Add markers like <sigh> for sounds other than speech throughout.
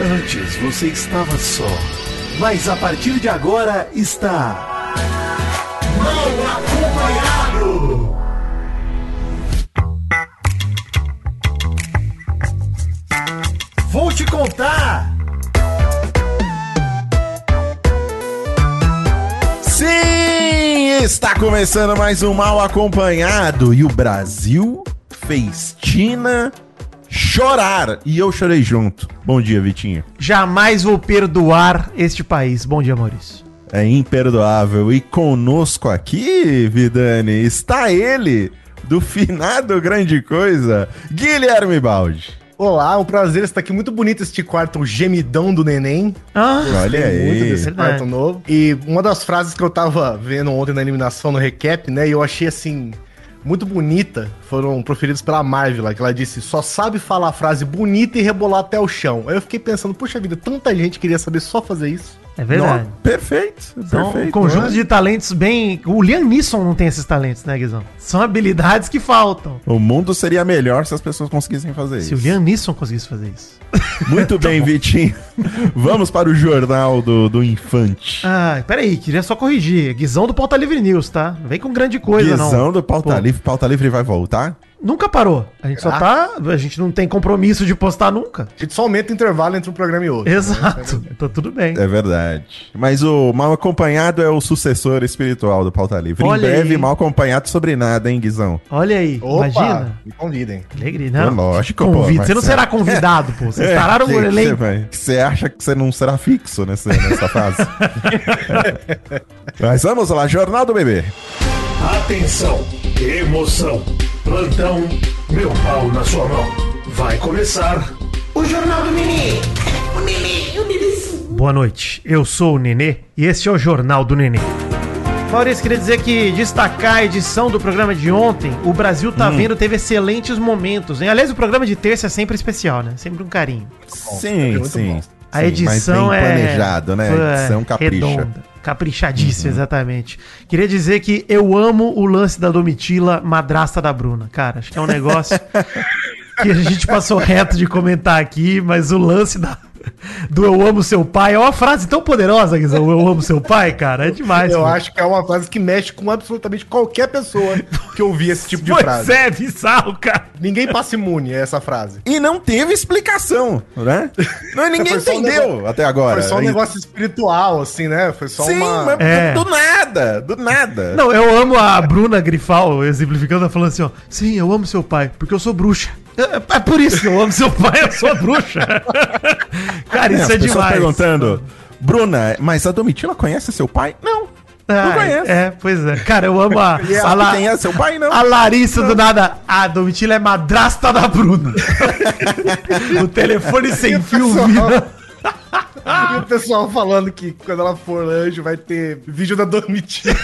Antes você estava só, mas a partir de agora está. Mal acompanhado! Vou te contar! Sim, está começando mais um Mal Acompanhado e o Brasil fez chorar e eu chorei junto. Bom dia, Vitinho. Jamais vou perdoar este país. Bom dia, Maurício. É imperdoável. E conosco aqui, Vidani, está ele, do finado grande coisa, Guilherme Baldi. Olá, um prazer estar aqui. Muito bonito este quarto, o gemidão do neném. Ah, Olha Gostei muito aí. desse quarto novo. E uma das frases que eu tava vendo ontem na eliminação, no recap, né, e eu achei assim. Muito bonita, foram proferidas pela Marvel, que ela disse: só sabe falar a frase bonita e rebolar até o chão. Aí eu fiquei pensando, puxa vida, tanta gente queria saber só fazer isso. É verdade. Não, perfeito, São perfeito. um conjunto né? de talentos bem. O Liam Neeson não tem esses talentos, né, Guizão? São habilidades que faltam. O mundo seria melhor se as pessoas conseguissem fazer Se o isso. Liam Neeson conseguisse fazer isso. <laughs> Muito <laughs> bem, Vitinho. Vamos para o jornal do, do Infante. Ah, peraí, queria só corrigir. Guizão do Pauta Livre News, tá? Não vem com grande coisa, não. Guizão do Pauta Pô. Livre. Pauta Livre vai voltar? Nunca parou. A gente só tá. A gente não tem compromisso de postar nunca. A gente só aumenta o intervalo entre um programa e outro. Exato. Então tudo bem. É verdade. Mas o Mal Acompanhado é o sucessor espiritual do Pauta Livre. Olha em breve, aí. Mal Acompanhado sobre nada, hein, Guizão? Olha aí. Opa, Imagina. me convidem. Alegria, É não. lógico, Convite. pô, Você não será convidado, pô. Vocês <laughs> pararam que, o elenco. você acha que você não será fixo nessa, nessa fase? <laughs> Mas vamos lá, Jornal do Bebê. Atenção, emoção, plantão, meu pau na sua mão. Vai começar o Jornal do Mini. O Mini, o Mini. Boa noite, eu sou o Nenê e esse é o Jornal do Nenê. Maurício, queria dizer que destacar a edição do programa de ontem, o Brasil tá Hum. vendo, teve excelentes momentos. Hein? Aliás, o programa de terça é sempre especial, né? Sempre um carinho. sim, muito sim. bom. A Sim, edição mas é. bem planejado, né? A edição capricha. Uhum. Caprichadíssima, exatamente. Queria dizer que eu amo o lance da Domitila, madrasta da Bruna. Cara, acho que é um negócio <laughs> que a gente passou reto de comentar aqui, mas o lance da, do eu amo seu pai é uma frase tão poderosa, Guizão. Eu amo seu pai, cara. É demais. Eu pô. acho que é uma frase que mexe com absolutamente qualquer pessoa que ouvir esse tipo de Pois frase. é, bizarro, cara. Ninguém passa imune a essa frase. E não teve explicação, né? <laughs> Não, ninguém só um entendeu negócio- até agora. Foi só um E- negócio espiritual, assim, né? Foi só Sim, uma. mas É. do nada, do nada. Não, eu amo a Bruna Grifal, exemplificando, ela falando assim, ó. Sim, eu amo seu pai, porque eu sou bruxa. É, é por isso que eu amo seu pai, eu sou bruxa. <laughs> Cara, isso é demais. perguntando, Bruna, mas a Domitila conhece seu pai? Não. Ah, não conhece. É, pois é. Cara, eu amo a, <laughs> E a, La- quem é seu pai? Não. a Larissa do nada. A Domitila é madrasta da Bruna. <laughs> o telefone sem fio vira. E o pessoal falando que quando ela for anjo vai ter vídeo da Domitila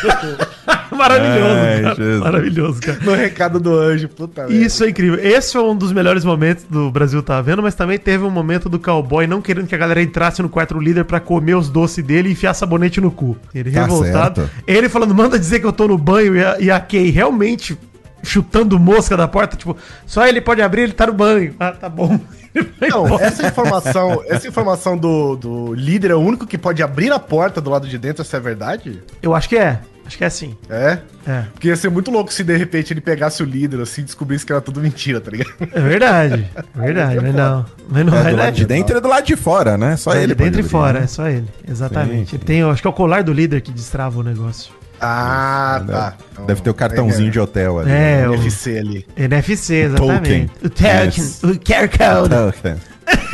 Maravilhoso, Ai, cara. Jesus. Maravilhoso, cara. no recado do anjo. Puta merda. Isso é incrível. Esse foi um dos melhores momentos do Brasil tá vendo, mas também teve um momento do cowboy não querendo que a galera entrasse no quarto do líder pra comer os doces dele e enfiar sabonete no cu. Ele Tá revoltado. certo. Ele falando, manda dizer que eu tô no banho e a, e a Kay realmente chutando mosca da porta, tipo, só ele pode abrir, ele tá no banho. Ah, tá bom. <laughs> Não, essa informação, essa informação do, do líder é o único que pode abrir a porta do lado de dentro, essa é verdade? Eu acho que é. Acho que é assim. É? É. Porque ia ser muito louco se de repente ele pegasse o líder assim e descobrisse que era tudo mentira, tá ligado? É verdade. Verdade, mas não. Mas não É, vai do lado de dentro e do lado de fora, né? Só É, ele. de dentro e fora, abrir, é só ele. Exatamente. Sim, Ele tem, eu acho que é o colar do líder que destrava o negócio. Ah, né? tá. Deve ter o cartãozinho de hotel ali. É, né? o NFC ali. NFC, exatamente. Token. O token, Yes. o QR Code. Token.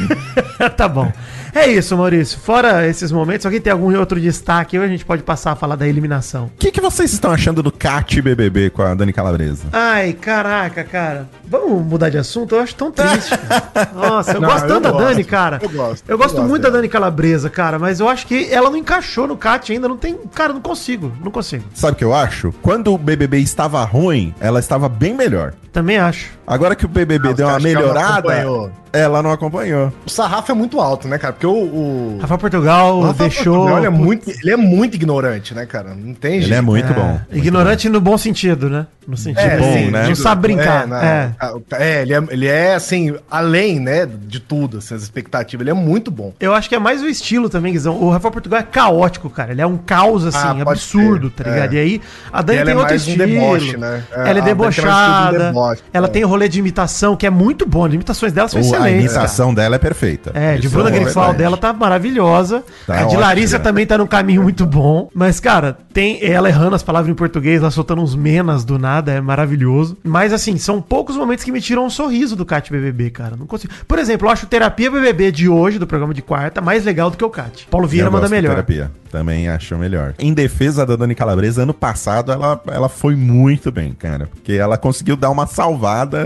<laughs> tá bom. É isso, Maurício. Fora esses momentos, alguém tem algum outro destaque? Ou a gente pode passar a falar da eliminação? O que, que vocês estão achando do Cat BBB com a Dani Calabresa? Ai, caraca, cara. Vamos mudar de assunto? Eu acho tão triste. cara. <laughs> Nossa, eu Não, gosto tanto da gosto. Dani, cara. Eu gosto, Eu eu gosto gosto muito da dela. Dani Calabresa, cara, mas eu acho que ela não encaixou no Cat ainda. Não tem. Cara, não consigo. Não consigo. Sabe o que eu acho? Quando o BBB estava ruim, ela estava bem melhor. Também acho. Agora que o BBB Ah, deu uma melhorada, acompanhou? ela não acompanhou. O sarrafo é muito alto, né, cara? Porque o. o... Rafael Portugal o Rafael deixou. Portugal, ele, é muito, ele é muito ignorante, né, cara? Não tem Ele é muito É, bom. Ignorante no bom sentido, né? No sentido É, bom, sim, né? Não sabe brincar. É, na- É. é, ele, é, ele é, assim, além, né, de tudo, assim, as expectativas. Ele é muito bom. Eu acho que é mais o estilo também, Guizão. O Rafael Portugal é caótico, cara. Ele é um caos, assim, Ah, absurdo, ser, tá ligado? é. E aí, a Dani E tem é outro mais um estilo. deboche, né? É, ela é um estilo debochada. deboche, ela é. tem rolê de imitação, que é muito bom. As imitações dela são O- a excelentes, cara. imitação dela é perfeita. É, de Bruna é Grifal verdade. dela tá maravilhosa. Tá a de ótima. Larissa também tá num caminho muito bom. Mas, cara, tem ela errando as palavras em português, ela soltando uns menas do nada, é maravilhoso. Mas, assim, são poucos momentos que me tiram um sorriso do Cat BBB, cara. Não consigo. Por exemplo, eu acho Terapia BBB de hoje, do programa de quarta, mais legal do que o Cat. Paulo Vieira Eu manda gosto de melhor. Terapia. Também acho melhor. Em defesa da Dani Calabresa, ano passado ela, ela foi muito bem, cara. Porque ela conseguiu dar uma salvada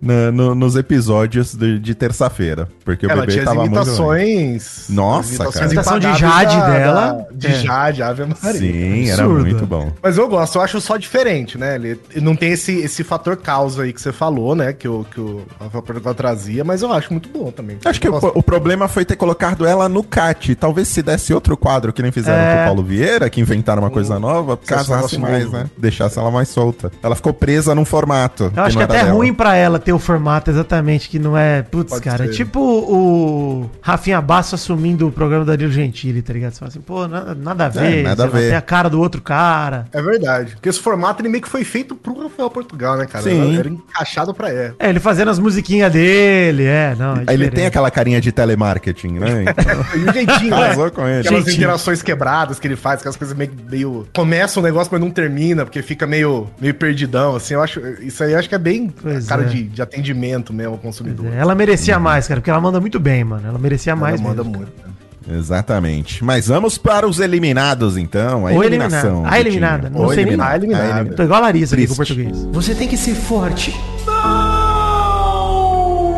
na- no- nos episódios de, de terça-feira. Porque o Ela bebê tinha as tava muito imitações. Nossa, as cara. A imitação de Jade da- dela, da- de é. Jade, Ave Maria. Sim, era Absurdo. muito bom. Mas eu gosto, eu acho só diferente, né? Ele não tem esse, esse fator causa aí que você falou, né? Que o, que o Rafael Portugal trazia, mas eu acho muito bom também. Acho que o, o problema foi ter colocado ela no CAT. Talvez se desse outro quadro que nem fizeram É. com o Paulo Vieira, que inventaram uma coisa nova, Fizesse um casasse mais, novo. né? Deixasse ela mais solta. Ela ficou presa num formato. Eu acho que era até é dela. ruim pra ela ter o formato exatamente, que não é. Putz, Pode cara. É ser. tipo o Rafinha Basso assumindo o programa da Danilo Gentili, tá ligado? Você fala assim, pô, nada, nada a ver. É, nada a ver. Tem a cara do outro cara. É verdade. Porque esse formato ele meio que foi feito pro Rafael Portugal, né, cara? Sim. Era, encaixado pra ela. É, ele fazendo as musiquinhas dele, é, não. É Aí Ele tem aquela carinha de telemarketing, né? Então, <laughs> E o jeitinho, né? Com ele. Aquelas Jeitinho. interações quebradas que ele faz, aquelas coisas meio, meio. Começa um negócio, mas não termina, porque fica meio, meio perdidão, assim. Eu acho. Isso aí eu acho que é bem Pois cara é. de, de atendimento mesmo ao consumidor. É, Ela merecia mais, cara, porque ela manda muito bem, mano. Ela merecia Ela mais manda mesmo. muito. né? Exatamente. Mas vamos para os eliminados, então. A Ou eliminação. eliminada. A eliminada. Não Ou sei nem- eliminada. A eliminada. A eliminada. Tô igual a Larissa aqui com português. Você tem que ser forte.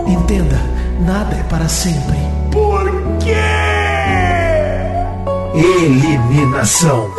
Entenda, nada é para sempre. Eliminação.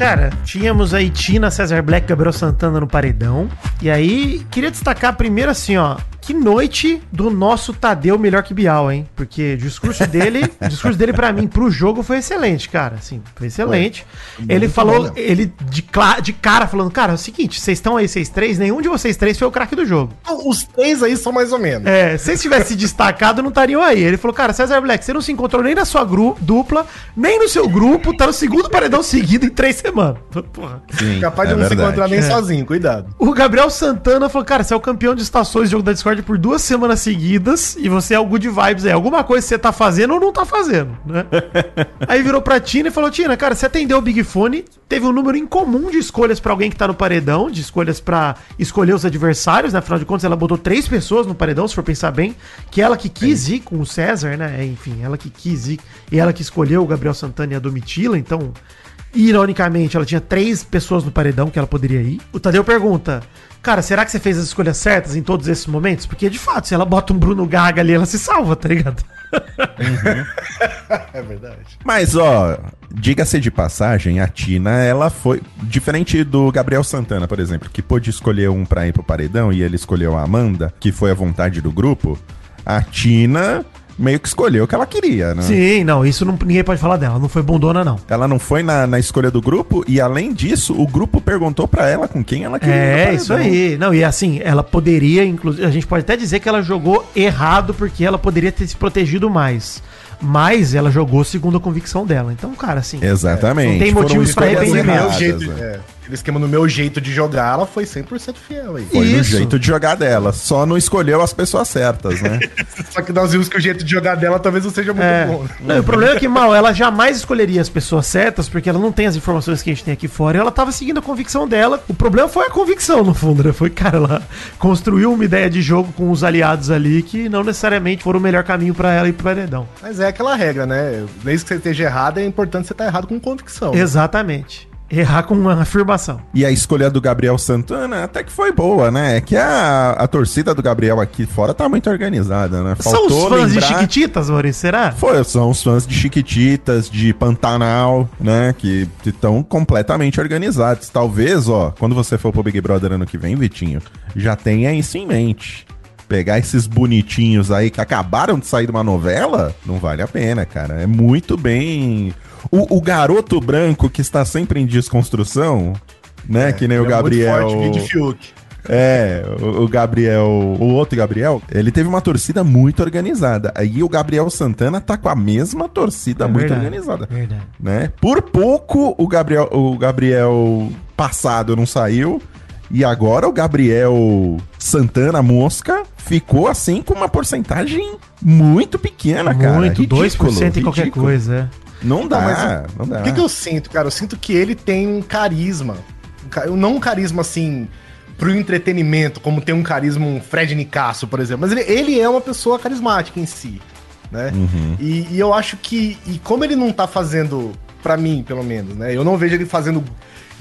Cara, tínhamos aí Tina, César Black, Gabriel Santana no paredão. E aí, queria destacar primeiro assim, ó. Que noite do nosso Tadeu melhor que Bial, hein? Porque o discurso dele, <laughs> o discurso dele para mim pro jogo foi excelente, cara. Assim, foi excelente. ele Muito falou, bom, ele de, de cara falando, cara, é o seguinte, vocês estão aí, vocês três, nenhum de vocês três foi o craque do jogo. Então, Os três aí são mais ou menos. É, se eles tivessem se destacado, não estariam aí. Ele falou, cara, César Black, você não se encontrou nem na sua gru dupla, nem no seu grupo, tá no segundo paredão seguido em três semanas. Porra. Sim, Capaz de é não se verdade. encontrar nem É. sozinho, cuidado. O Gabriel Santana falou, cara, você é o campeão de estações de jogo da Discord por duas semanas seguidas e você é o good vibes aí. Alguma coisa você tá fazendo ou não tá fazendo, né? <laughs> aí virou pra Tina e falou, Tina, cara, você atendeu o Big Fone, teve um número incomum de escolhas pra alguém que tá no paredão, de escolhas pra escolher os adversários, né? Afinal de contas, ela botou três pessoas no paredão, se for pensar bem, que ela que quis ir com o César, né? Enfim, ela que quis ir e ela que escolheu o Gabriel Santana e a Domitila, então... Ironicamente, ela tinha três pessoas no paredão que ela poderia ir. O Tadeu pergunta: Cara, será que você fez as escolhas certas em todos esses momentos? Porque, de fato, se ela bota um Bruno Gaga ali, ela se salva, tá ligado? <laughs> É verdade. Mas, ó, diga-se de passagem, a Tina, ela foi. Diferente do Gabriel Santana, por exemplo, que pôde escolher um pra ir pro paredão e ele escolheu a Amanda, que foi a vontade do grupo. A Tina meio que escolheu o que ela queria, né? Sim, não, isso não, ninguém pode falar dela. Não foi bundona, não. Ela não foi na, na escolha do grupo e, além disso, o grupo perguntou pra ela com quem ela queria. É, isso aí. Não, e assim, ela poderia, inclusive, a gente pode até dizer que ela jogou errado porque ela poderia ter se protegido mais. Mas ela jogou segundo a convicção dela. Então, cara, assim. Exatamente. Não tem motivos pra escolhas arrependimento. né? é, aquele esquema no meu jeito de jogar, ela foi 100% fiel aí. Foi no Isso. jeito de jogar dela. Só não escolheu as pessoas certas, né? <laughs> Só que nós vimos que o jeito de jogar dela talvez não seja muito É. bom. né? Não, e o problema é que, mal, ela jamais escolheria as pessoas certas, porque ela não tem as informações que a gente tem aqui fora, e ela tava seguindo a convicção dela. O problema foi a convicção, no fundo, né? Foi, cara, ela construiu uma ideia de jogo com os aliados ali que não necessariamente foram o melhor caminho pra ela ir pro paredão. Mas é aquela regra, né? Desde que você esteja errado, é importante você estar errado com convicção. Exatamente. Errar com uma afirmação. E a escolha do Gabriel Santana até que foi boa, né? É que a, a torcida do Gabriel aqui fora tá muito organizada, né? São os fãs de Chiquititas, Maurício, será? Foi, são os fãs de Chiquititas, de Pantanal, né? Que estão completamente organizados. Talvez, ó, quando você for pro Big Brother ano que vem, Vitinho, já tenha isso em mente. Pegar esses bonitinhos aí que acabaram de sair de uma novela, não vale a pena, cara. É muito bem. O, o garoto branco que está sempre em desconstrução, né? que nem o Ele é muito Gabriel. forte, Fiuk. É, o, o Gabriel, o outro Gabriel, ele teve uma torcida muito organizada. Aí o Gabriel Santana tá com a mesma torcida É muito verdade, organizada, Verdade. né? Por pouco o Gabriel, o Gabriel passado não saiu e agora o Gabriel Santana Mosca ficou assim com uma porcentagem muito pequena, cara. Muito, Ridículo, 2% em qualquer ridículo. coisa. Não dá, Não, mas não dá. O que, que eu sinto, cara? Eu sinto que ele tem um carisma. Ca- Não um carisma assim pro entretenimento, como tem um carisma um Fred Nicasso, por exemplo. Mas ele, ele é uma pessoa carismática em si, né? Uhum. E, e eu acho que, e como ele não tá fazendo, pra mim, pelo menos, né? Eu não vejo ele fazendo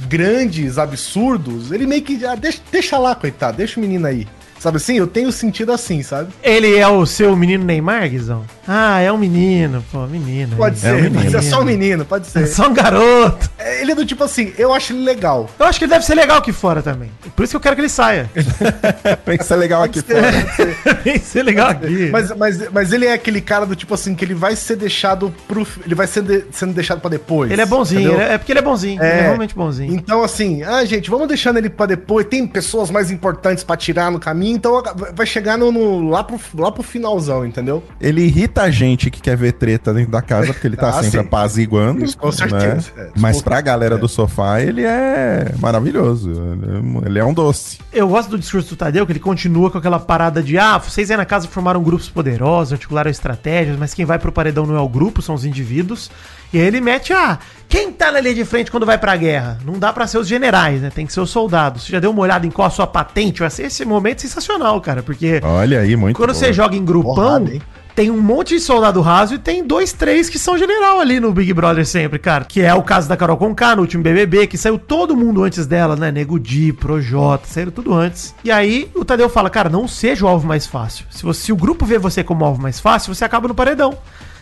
grandes absurdos, ele meio que, ah, deixa, deixa lá, coitado, deixa o menino aí. Sabe assim? Eu tenho sentido assim, sabe? Ele é o seu menino Neymar, Guizão? Ah, é um menino, pô, menino. Pode aí. ser, um menino. pode ser só um menino, pode É ser. só um garoto. É, Ele é do tipo assim, eu acho ele legal. Eu acho que ele deve ser legal aqui fora também. Por isso que eu quero que ele saia. <laughs> Isso é legal aqui ser, fora. pode ser. <laughs> Tem que ser legal aqui. Mas, mas, mas ele é aquele cara do tipo assim, que ele vai ser deixado pro. Ele vai ser de- sendo deixado pra depois. ele é bonzinho, ele é, é porque ele é bonzinho. Ele é realmente bonzinho. Então, assim, ah, gente, vamos deixando ele pra depois. Tem pessoas mais importantes pra tirar no caminho, então vai chegar no, no- lá, pro, lá pro finalzão, entendeu? Ele irrita a gente que quer ver treta dentro da casa, porque ele tá <laughs> Ah, sempre sim. apaziguando. Isso, com certeza. né? É, Mas pra galera É. do sofá, ele é maravilhoso. Ele é- Ele é um doce. Eu gosto do discurso do Tadeu, que ele continua com aquela parada de ah, vocês aí na casa formaram grupos poderosos, articularam estratégias, mas quem vai pro paredão não é o grupo, são os indivíduos. E aí ele mete, ah, quem tá na linha de frente quando vai pra guerra? Não dá pra ser os generais, né? Tem que ser os soldados. Você já deu uma olhada em qual a sua patente? Vai ser esse momento sensacional, cara, porque Olha aí, muito quando você boa. joga em grupão, Porrada, hein? tem um monte de soldado raso e tem dois, três que são general ali no Big Brother sempre, cara. Que é o caso da Carol Conká no último BBB, que saiu todo mundo antes dela, né? Nego Di, Projota, saíram tudo antes. E aí o Tadeu fala, cara, não seja o alvo mais fácil. Se, você, se o grupo vê você como alvo mais fácil, você acaba no paredão.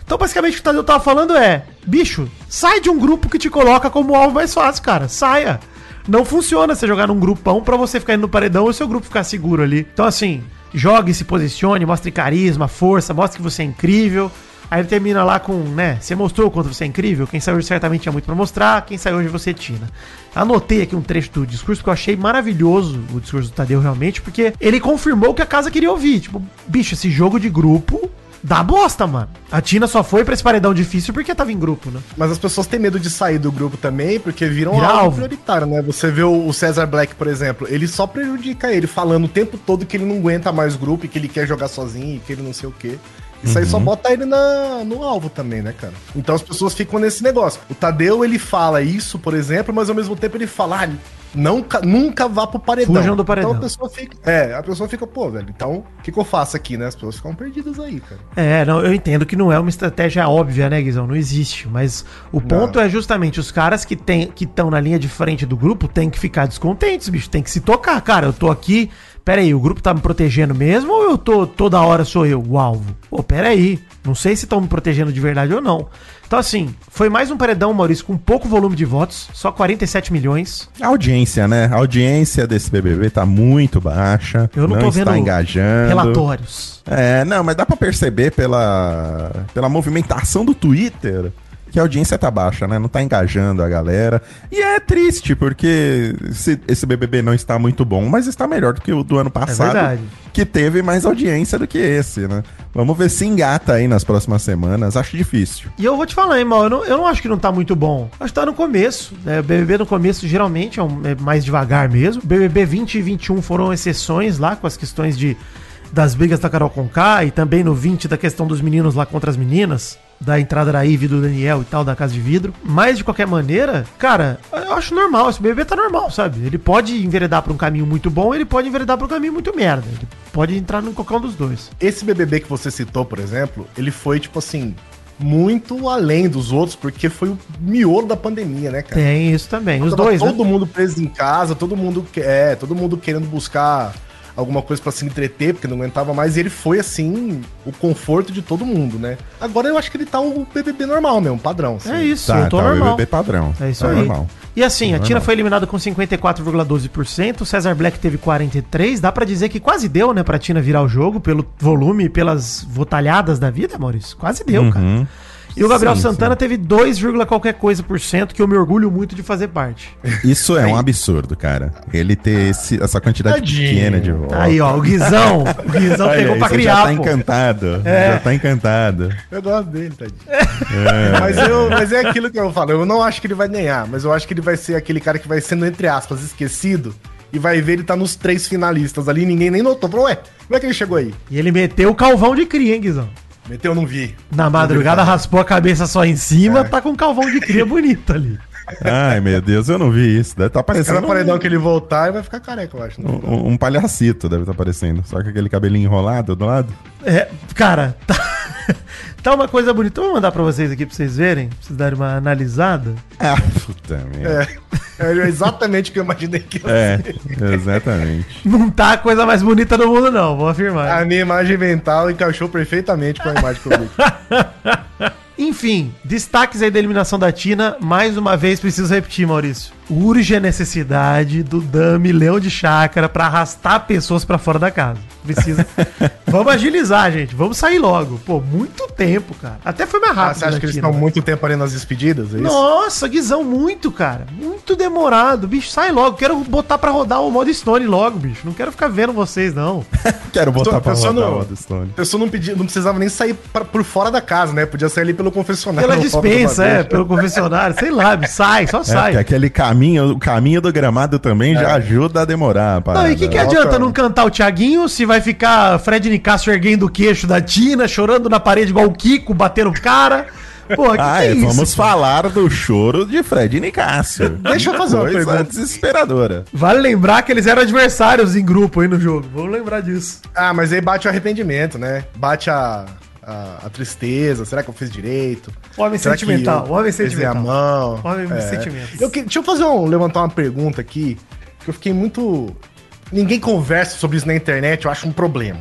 Então, basicamente, o que o Tadeu tava falando é: bicho, sai de um grupo que te coloca como alvo mais fácil, cara. Saia. Não funciona você jogar num grupão pra você ficar indo no paredão e o seu grupo ficar seguro ali. Então, assim, jogue, se posicione, mostre carisma, força, mostre que você é incrível. Aí ele termina lá com, né? Você mostrou o quanto você é incrível. Quem saiu hoje certamente tinha muito pra mostrar. Quem saiu hoje você tina. Anotei aqui um trecho do discurso que eu achei maravilhoso o discurso do Tadeu realmente, porque ele confirmou o que a casa queria ouvir. Tipo, bicho, esse jogo de grupo dá bosta, mano. A Tina só foi pra esse paredão difícil porque tava em grupo, né? Mas as pessoas têm medo de sair do grupo também, porque viram Vira alvo alvo. prioritário, né? Você vê o o Cesar Black, por exemplo, ele só prejudica ele, falando o tempo todo que ele não aguenta mais grupo e que ele quer jogar sozinho e que ele não sei o quê. Isso aí Uhum. só bota ele na, no alvo também, né, cara? Então as pessoas ficam nesse negócio. O Tadeu, ele fala isso, por exemplo, mas ao mesmo tempo ele fala, ah, não, ca- nunca vá pro paredão. Fujam do paredão. Então a pessoa fica, é, a pessoa fica, pô, velho, então o que, que eu faço aqui, né? As pessoas ficam perdidas aí, cara. É, não, eu entendo que não é uma estratégia óbvia, né, Guizão? Não existe. Mas o ponto é justamente os caras que tem, que estão na linha de frente do grupo têm que ficar descontentes, bicho. Tem que se tocar. Cara, eu tô aqui. Pera aí, o grupo tá me protegendo mesmo ou eu tô toda hora sou eu o alvo? Pô, pera aí. Não sei se estão me protegendo de verdade ou não. Então, assim, foi mais um paredão, Maurício, com pouco volume de votos, só 47 milhões. A audiência, né? A audiência desse BBB tá muito baixa. Eu não, tô vendo engajando. relatórios. É, não, mas dá pra perceber pela, pela movimentação do Twitter que a audiência tá baixa, né? Não tá engajando a galera. E é triste, porque esse, esse BBB não está muito bom, mas está melhor do que o do ano passado. verdade. que teve mais audiência do que esse, né? Vamos ver se engata aí nas próximas semanas. Acho difícil. E eu vou te falar, hein, mal, eu não, eu não acho que não tá muito bom. Acho que tá no começo. Né? O BBB no começo geralmente é, um- é mais devagar mesmo. BBB 20 e 21 foram exceções lá com as questões de das brigas da Carol Conká e também no 20 da questão dos meninos lá contra as meninas. Da entrada da Ivy, do Daniel e tal, da Casa de Vidro. Mas, de qualquer maneira, cara, eu acho normal. Esse BBB tá normal, sabe? Ele pode enveredar pra um caminho muito bom, ele pode enveredar pra um caminho muito merda. Ele pode entrar em qualquer um dos dois. Esse BBB que você citou, por exemplo, ele foi tipo assim, muito além dos outros, porque foi o miolo da pandemia, né, cara? Tem isso também. Os dois, né? todo mundo preso em casa, todo mundo é, todo mundo querendo buscar alguma coisa pra se entreter, porque não aguentava mais, e ele foi assim, o conforto de todo mundo, né? Agora eu acho que ele tá o BBB normal mesmo, padrão. assim. É isso, Tá, eu tô tá, o normal. BBB padrão. É isso Tá aí. normal. E assim, a. Tina foi eliminada com 54,12%, o Cesar Black teve 43%, dá pra dizer que quase deu, né, pra Tina virar o jogo, pelo volume e pelas votalhadas da vida, Maurício. Quase deu, cara. E o Gabriel Sim, Santana sim. teve 2, qualquer coisa por cento, que eu me orgulho muito de fazer parte. Isso é um absurdo, cara. Ele ter esse- essa quantidade Tadinho. pequena de votos. Aí, ó, o Guizão, o Guizão Olha pegou aí, pra criar, Já tá pô. encantado. É. Já tá encantado. Eu gosto dele, tadinho. Mas, eu, mas é aquilo que eu falo. Eu não acho que ele vai ganhar, mas eu acho que ele vai ser aquele cara que vai sendo, entre aspas, esquecido. E vai ver ele tá nos três finalistas ali, ninguém nem notou. Falou, ué, como é que ele chegou aí? E ele meteu o calvão de cria, hein, Guizão? Meteu, eu não vi. Na madrugada raspou a cabeça só em cima, tá com um calvão de cria <laughs> bonito ali. Ai, meu Deus, eu não vi isso. Deve estar Cada parecendo paredão que ele voltar, ele vai ficar careca, eu acho. um, um, um palhacito, deve estar parecendo. Só com aquele cabelinho enrolado do lado. É, cara, tá, <laughs> tá uma coisa bonita. Vou mandar pra vocês aqui pra vocês verem, pra vocês darem uma analisada. Ah, puta merda. É, é exatamente o que eu imaginei que ia É, ser. exatamente. <laughs> Não tá a coisa mais bonita do mundo, não, vou afirmar. A minha imagem mental encaixou perfeitamente com a imagem que eu vi. <laughs> Enfim, destaques aí da eliminação da Tina. Mais uma vez, preciso repetir, Maurício. Urge a necessidade do Dami Leão de Chácara pra arrastar pessoas pra fora da casa. Precisa. <laughs> Vamos agilizar, gente. Vamos sair logo. Pô, muito tempo, cara. Até foi mais Ah, rápido. você acha que eles Tina, estão né? muito tempo ali nas despedidas? É? Nossa, Guizão, muito, cara. Muito demorado. Bicho, sai logo. Quero botar pra rodar o modo Stone logo, bicho. Não quero ficar vendo vocês, não. <laughs> Quero botar pra pensando- rodar o Waddstone. A pessoa não, pedia, não precisava nem sair pra- por fora da casa, né? Podia sair ali pelo confessionário. Pela <laughs> dispensa, é, pelo confessionário. Sei lá, bicho, sai, só É, sai. aquele caminho, o caminho do gramado também já ajuda a demorar. a Não, e o que, que Volta- adianta não cantar o Thiaguinho se vai ficar Fred Nicásio erguendo o queixo da Tina, chorando na parede igual o Kiko, batendo o cara? Pô, que Ah, que é, isso, vamos cara? falar do choro de Fred e Nicásio. <laughs> Deixa eu fazer uma Coisa pergunta. desesperadora. Vale lembrar que eles eram adversários em grupo aí no jogo. Vamos lembrar disso. Ah, mas aí bate o arrependimento, né? Bate a, a, a tristeza. Será que eu fiz direito? Homem Será que sentimental, eu homem pesei sentimental. a mão. Homem É. sentimentos. Eu que- deixa eu fazer um, levantar uma pergunta aqui, que eu fiquei muito... Ninguém conversa sobre isso na internet, eu acho um problema.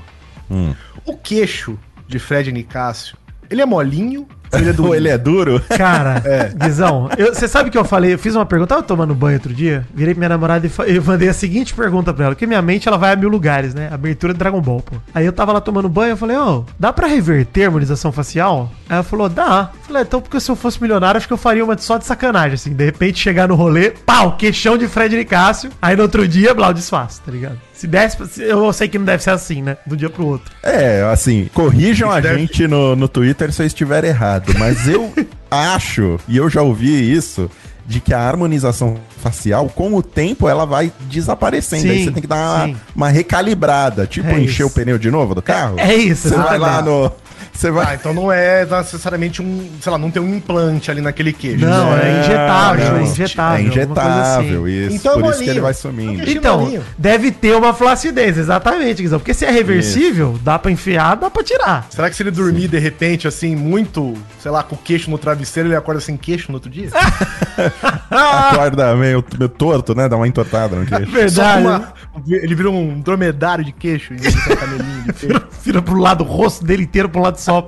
Hum. O queixo de Fred Nicásio, ele é molinho ele é duro? ele é duro? Cara, É. Guizão, eu- você sabe que eu falei, eu fiz uma pergunta, eu tava tomando banho outro dia, virei pra minha namorada e eu mandei a seguinte pergunta pra ela, porque minha mente ela vai a mil lugares, né? Abertura de Dragon Ball, pô. Aí eu tava lá tomando banho, eu falei, ô, dá pra reverter a harmonização facial? Aí ela falou, dá. Eu falei, então porque se eu fosse milionário, acho que eu faria uma só de sacanagem, assim, de repente chegar no rolê, pau, queixão de Fred Nicásio, aí no outro dia, blau, desfaço, tá ligado? Se desse, eu sei que não deve ser assim, né? De um dia pro outro. É, assim, corrijam a Deve- gente no, no Twitter se eu estiver errado, mas eu <laughs> acho, e eu já ouvi isso, de que a harmonização facial, com o tempo, ela vai desaparecendo. Sim, Aí você tem que dar uma, uma recalibrada, tipo É encher isso. o pneu de novo do carro. É isso, Você vai lá no. Você vai. Ah, então não é necessariamente um, sei lá, não tem um implante ali naquele queijo. Não, né? é injetável, não, é injetável, É injetável, assim. isso. Então por isso que ele vai sumindo. Então, Então, deve ter uma flacidez, exatamente, Guizão. Porque se é reversível, dá pra enfiar, dá pra tirar. Será que se ele dormir de repente, assim, muito, sei lá, com o queixo no travesseiro, ele acorda sem queixo no outro dia? <laughs> Acorda meio, meio torto, né? Dá uma entortada no <laughs> queixo. Verdade. uma- ele vira um dromedário de queixo de ser camelinho de <laughs> queixo. Vira pro lado, o rosto dele inteiro pro lado só.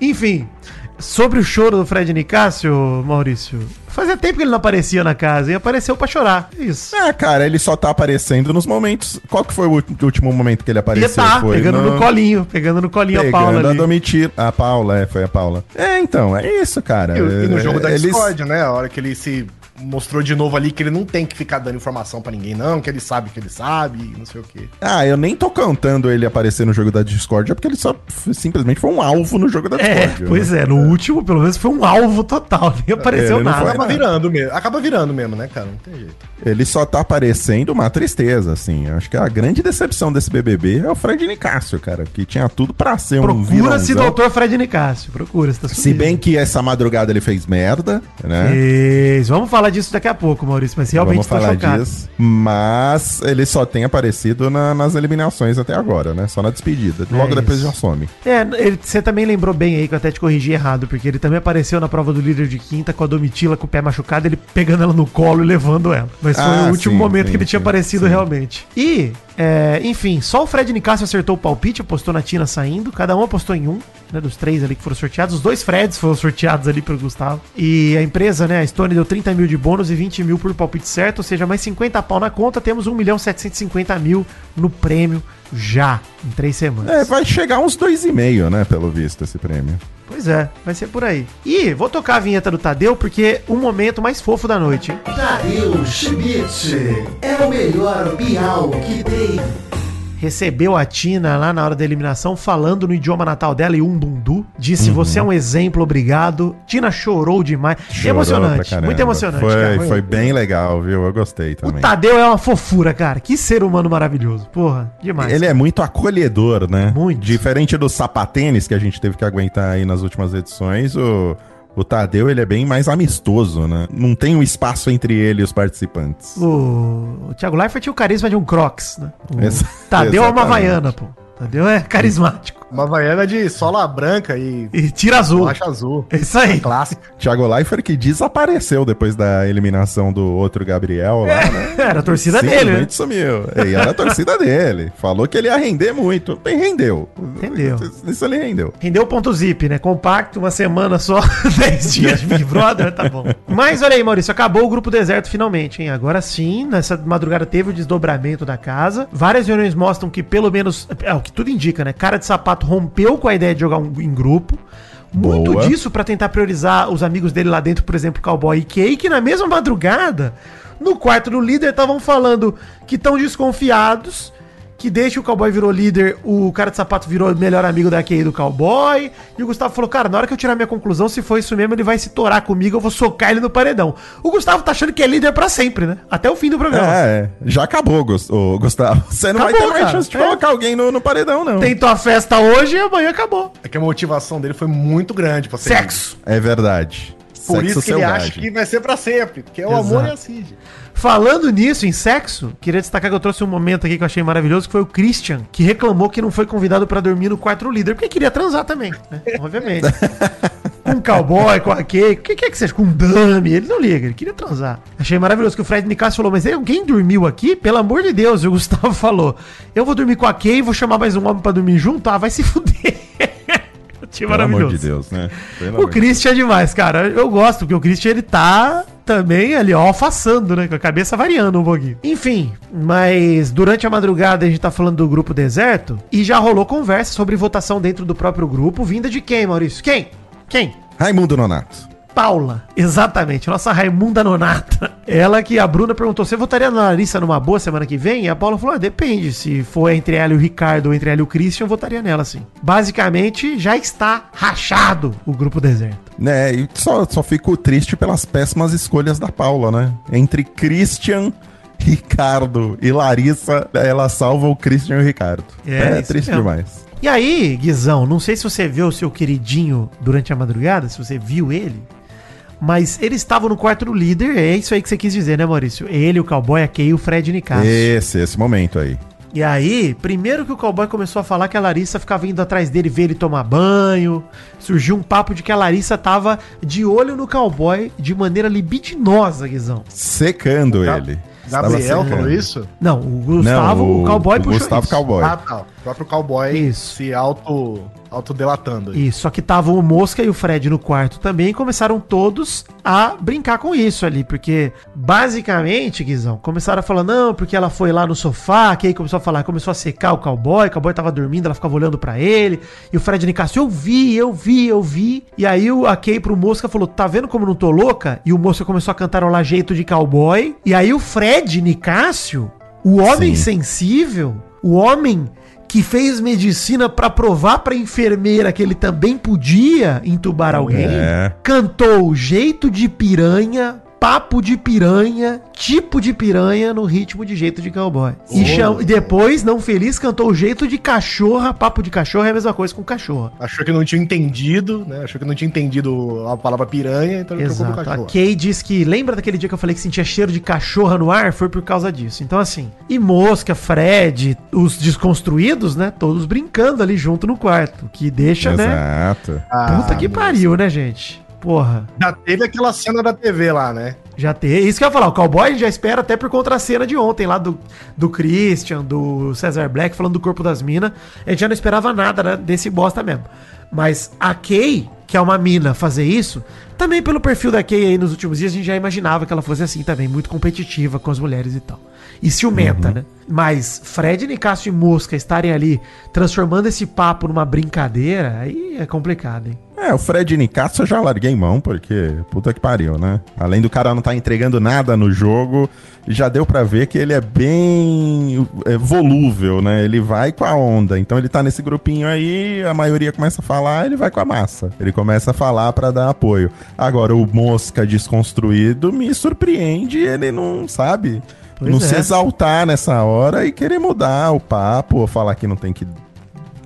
Enfim, sobre o choro do Fred Nicásio, Maurício, fazia tempo que ele não aparecia na casa e apareceu pra chorar. É Isso. Ah, cara, ele só tá aparecendo nos momentos. Qual que foi o último momento que ele apareceu? tá, foi pegando no... colinho, pegando no colinho a Paula Pegando a. Domitila. A Paula, é, foi a Paula. É, então, é isso, cara. E, e no jogo da Eles- Discord, né? A hora que ele se mostrou de novo ali que ele não tem que ficar dando informação pra ninguém, não, que ele sabe que ele sabe, e não sei o quê. Ah, eu nem tô cantando ele aparecer no jogo da Discord, é porque ele só simplesmente foi um alvo no jogo da É, Discord. pois né? é, no último, pelo menos, foi um alvo total, nem apareceu ele não nada. foi Acaba nada. virando mesmo. Acaba virando mesmo, né, cara? Não tem jeito. Ele só tá aparecendo uma tristeza, assim. Acho que a grande decepção desse BBB é o Fred Nicásio, cara, que tinha tudo pra ser um Procura-se. Dr. Fred Nicásio, procura-se, tá Se bem que essa madrugada ele fez merda, né? Fez. Vamos falar falar disso daqui a pouco, Maurício, mas realmente Vamos falar disso. Mas ele só tem aparecido na- nas eliminações até agora, né? Só na despedida. Logo É depois já some. É, ele- você também lembrou bem aí que eu até te corrigi errado, porque ele também apareceu na prova do líder de quinta com a Domitila com o pé machucado, ele pegando ela no colo e levando ela. Mas foi Ah, o último sim, momento sim, que ele tinha sim, aparecido realmente. E, é, enfim, só o Fred Nicásio acertou o palpite, apostou na Tina saindo, cada um apostou em um, né, dos três ali que foram sorteados. Os dois Freds foram sorteados ali pelo Gustavo. E a empresa, né, a Stone deu 30 mil de bônus e 20 mil por palpite certo, ou seja, mais 50 pau na conta, temos 1 milhão 750 mil no prêmio já, em três semanas. É, vai chegar uns dois e meio, né? Pelo visto, esse prêmio. Pois é, vai ser por aí. E vou tocar a vinheta do Tadeu, porque o momento mais fofo da noite, hein? Tadeu Schmidt é o melhor Bial que tem. Recebeu a Tina lá na hora da eliminação, falando no idioma natal dela e um dundu. Disse: Uhum. Você é um exemplo, obrigado. Tina chorou demais. Chorou emocionante, muito emocionante, Foi, cara. foi bem legal, viu? Eu gostei O também. Tadeu é uma fofura, cara. Que ser humano maravilhoso. Porra, demais. Ele é muito acolhedor, né? Muito. Diferente do sapatênis que a gente teve que aguentar aí nas últimas edições, o, o Tadeu ele é bem mais amistoso, né? Não tem um espaço entre ele e os participantes. O, o Thiago Leifert tinha o carisma de um Crocs, né? O Ex- Tadeu é uma havaiana, pô. Tadeu é carismático. Uma vaiana de sola branca e E tira azul. bolacha azul. É isso aí. Clássica. Thiago Leifert que desapareceu depois da eliminação do outro Gabriel lá, né? Era a torcida dele, né? Sumiu. E era a torcida dele. Falou que ele ia render muito. Bem, rendeu. Rendeu. Isso ele rendeu. Rendeu o ponto zip, né? Compacto, uma semana só, <laughs> 10 dias de Big Brother, tá bom. Mas olha aí, Maurício, acabou o grupo deserto finalmente, hein? Agora sim, nessa madrugada teve o desdobramento da casa. Várias reuniões mostram que pelo menos, é o que tudo indica, né? Cara de sapato rompeu com a ideia de jogar um- em grupo. Muito Boa. disso pra tentar priorizar os amigos dele lá dentro, por exemplo, Cowboy e Kay, que na mesma madrugada, no quarto do líder, estavam falando que estão desconfiados que desde que o cowboy virou líder, o cara de sapato virou melhor amigo da QI do cowboy. E o Gustavo falou: Cara, na hora que eu tirar minha conclusão, se for isso mesmo, ele vai se torar comigo, eu vou socar ele no paredão. O Gustavo tá achando que é líder pra sempre, né? Até o fim do programa. É, já acabou, Gustavo. <laughs> Você não vai Acabou, ter mais cara. chance de É. colocar alguém no, no paredão, não. Tentou a festa hoje e amanhã acabou. É que a motivação dele foi muito grande pra ser Sexo. É verdade. Por Sexo isso que ele selvagem. acha que vai ser pra sempre. Porque o Exato. amor é assim, gente. Falando nisso, em sexo, queria destacar que eu trouxe um momento aqui que eu achei maravilhoso, que foi o Christian, que reclamou que não foi convidado pra dormir no quarto líder, porque queria transar também, né? Obviamente. <laughs> com um cowboy, com a Kay, o que quer que seja, com um dummy, ele não liga, ele queria transar. Achei maravilhoso que o Fred Nicasso falou, mas alguém dormiu aqui? Pelo amor de Deus, o Gustavo <laughs> falou, eu vou dormir com a Kay, vou chamar mais um homem pra dormir junto? Ah, vai se fuder. <laughs> Achei Pelo amor maravilhoso. de Deus, né? Pelo O Christian é demais, cara. Eu gosto, porque o Christian ele tá também ali, ó, alfaçando, né? Com a cabeça variando um pouquinho. Enfim, mas durante a madrugada a gente tá falando do grupo deserto e já rolou conversa sobre votação dentro do próprio grupo, vinda de quem, Maurício? Quem? Quem? Raimundo Nonato. Paula, exatamente, nossa Raimunda Nonata. <laughs> Ela que a Bruna perguntou: você votaria na Larissa numa boa semana que vem? E a Paula falou: ah, depende. Se for entre ela e o Ricardo ou entre ela e o Christian, eu votaria nela sim. Basicamente, já está rachado o grupo deserto. Né, e só, só fico triste pelas péssimas escolhas da Paula, né? Entre Christian, Ricardo e Larissa, ela salva o Christian e o Ricardo. É, É, triste mesmo. demais. E aí, Guizão, não sei se você viu o seu queridinho durante a madrugada, se você viu ele, mas ele estava no quarto do líder, é isso aí que você quis dizer, né, Maurício? Ele, o cowboy, a Kay e o Fred Nicasso. Esse, esse momento aí. E aí, primeiro que o cowboy começou a falar que a Larissa ficava indo atrás dele ver ele tomar banho, surgiu um papo de que a Larissa tava de olho no cowboy de maneira libidinosa, Guizão. Secando ele. Gabriel falou isso? Não, o Gustavo, Não, o, cowboy o puxou Gustavo isso. Cowboy. Ah, tá. Próprio cowboy Isso. se auto, autodelatando. aí. Isso, só que tava o Mosca e o Fred no quarto também e começaram todos a brincar com isso ali, porque basicamente, Guizão, começaram a falar, não, porque ela foi lá no sofá, que aí começou a falar, começou a secar o cowboy, o cowboy tava dormindo, ela ficava olhando pra ele, e o Fred Nicasso, eu vi, eu vi, eu vi, e aí a Kay pro Mosca falou, tá vendo como não tô louca? E o Mosca começou a cantarolar jeito de cowboy, e aí o Fred Nicásio, o homem Sim. sensível, o homem que fez medicina pra provar pra enfermeira que ele também podia entubar alguém, É. cantou jeito de piranha papo de piranha, tipo de piranha no ritmo de jeito de cowboy. E, cham- depois, não feliz, cantou o jeito de cachorra, papo de cachorra é a mesma coisa com cachorra. Achou que não tinha entendido, né? Achou que não tinha entendido a palavra piranha, então ele trocou Exato. pro A cachorro. Kay diz que lembra daquele dia que eu falei que sentia cheiro de cachorra no ar? Foi por causa disso. Então, assim, e Mosca, Fred, os desconstruídos, né? Todos brincando ali junto no quarto. Que deixa, né? Exato. Ah, Puta que pariu, né, gente? Porra. Já teve aquela cena da TV lá, né? Já tem. Isso que eu ia falar, o cowboy a gente já espera até por contra a cena de ontem, lá do, do Christian, do Cesar Black, falando do corpo das minas. A gente já não esperava nada né, desse bosta mesmo. Mas a Kay, que é uma mina, fazer isso, também pelo perfil da Kay aí nos últimos dias, a gente já imaginava que ela fosse assim também, muito competitiva com as mulheres e tal. E ciumenta, né? Mas Fred, Nicásio e Mosca estarem ali transformando esse papo numa brincadeira, aí é complicado, hein? É, o Fred Nicasso eu já larguei mão, porque puta que pariu, né? Além do cara não tá entregando nada no jogo, já deu pra ver que ele é bem é, volúvel, né? Ele vai com a onda. Então ele tá nesse grupinho aí, a maioria começa a falar, ele vai com a massa. Ele começa a falar pra dar apoio. Agora, o Mosca desconstruído me surpreende, ele não sabe. Pois não é. se exaltar nessa hora e querer mudar o papo, ou falar que não tem que,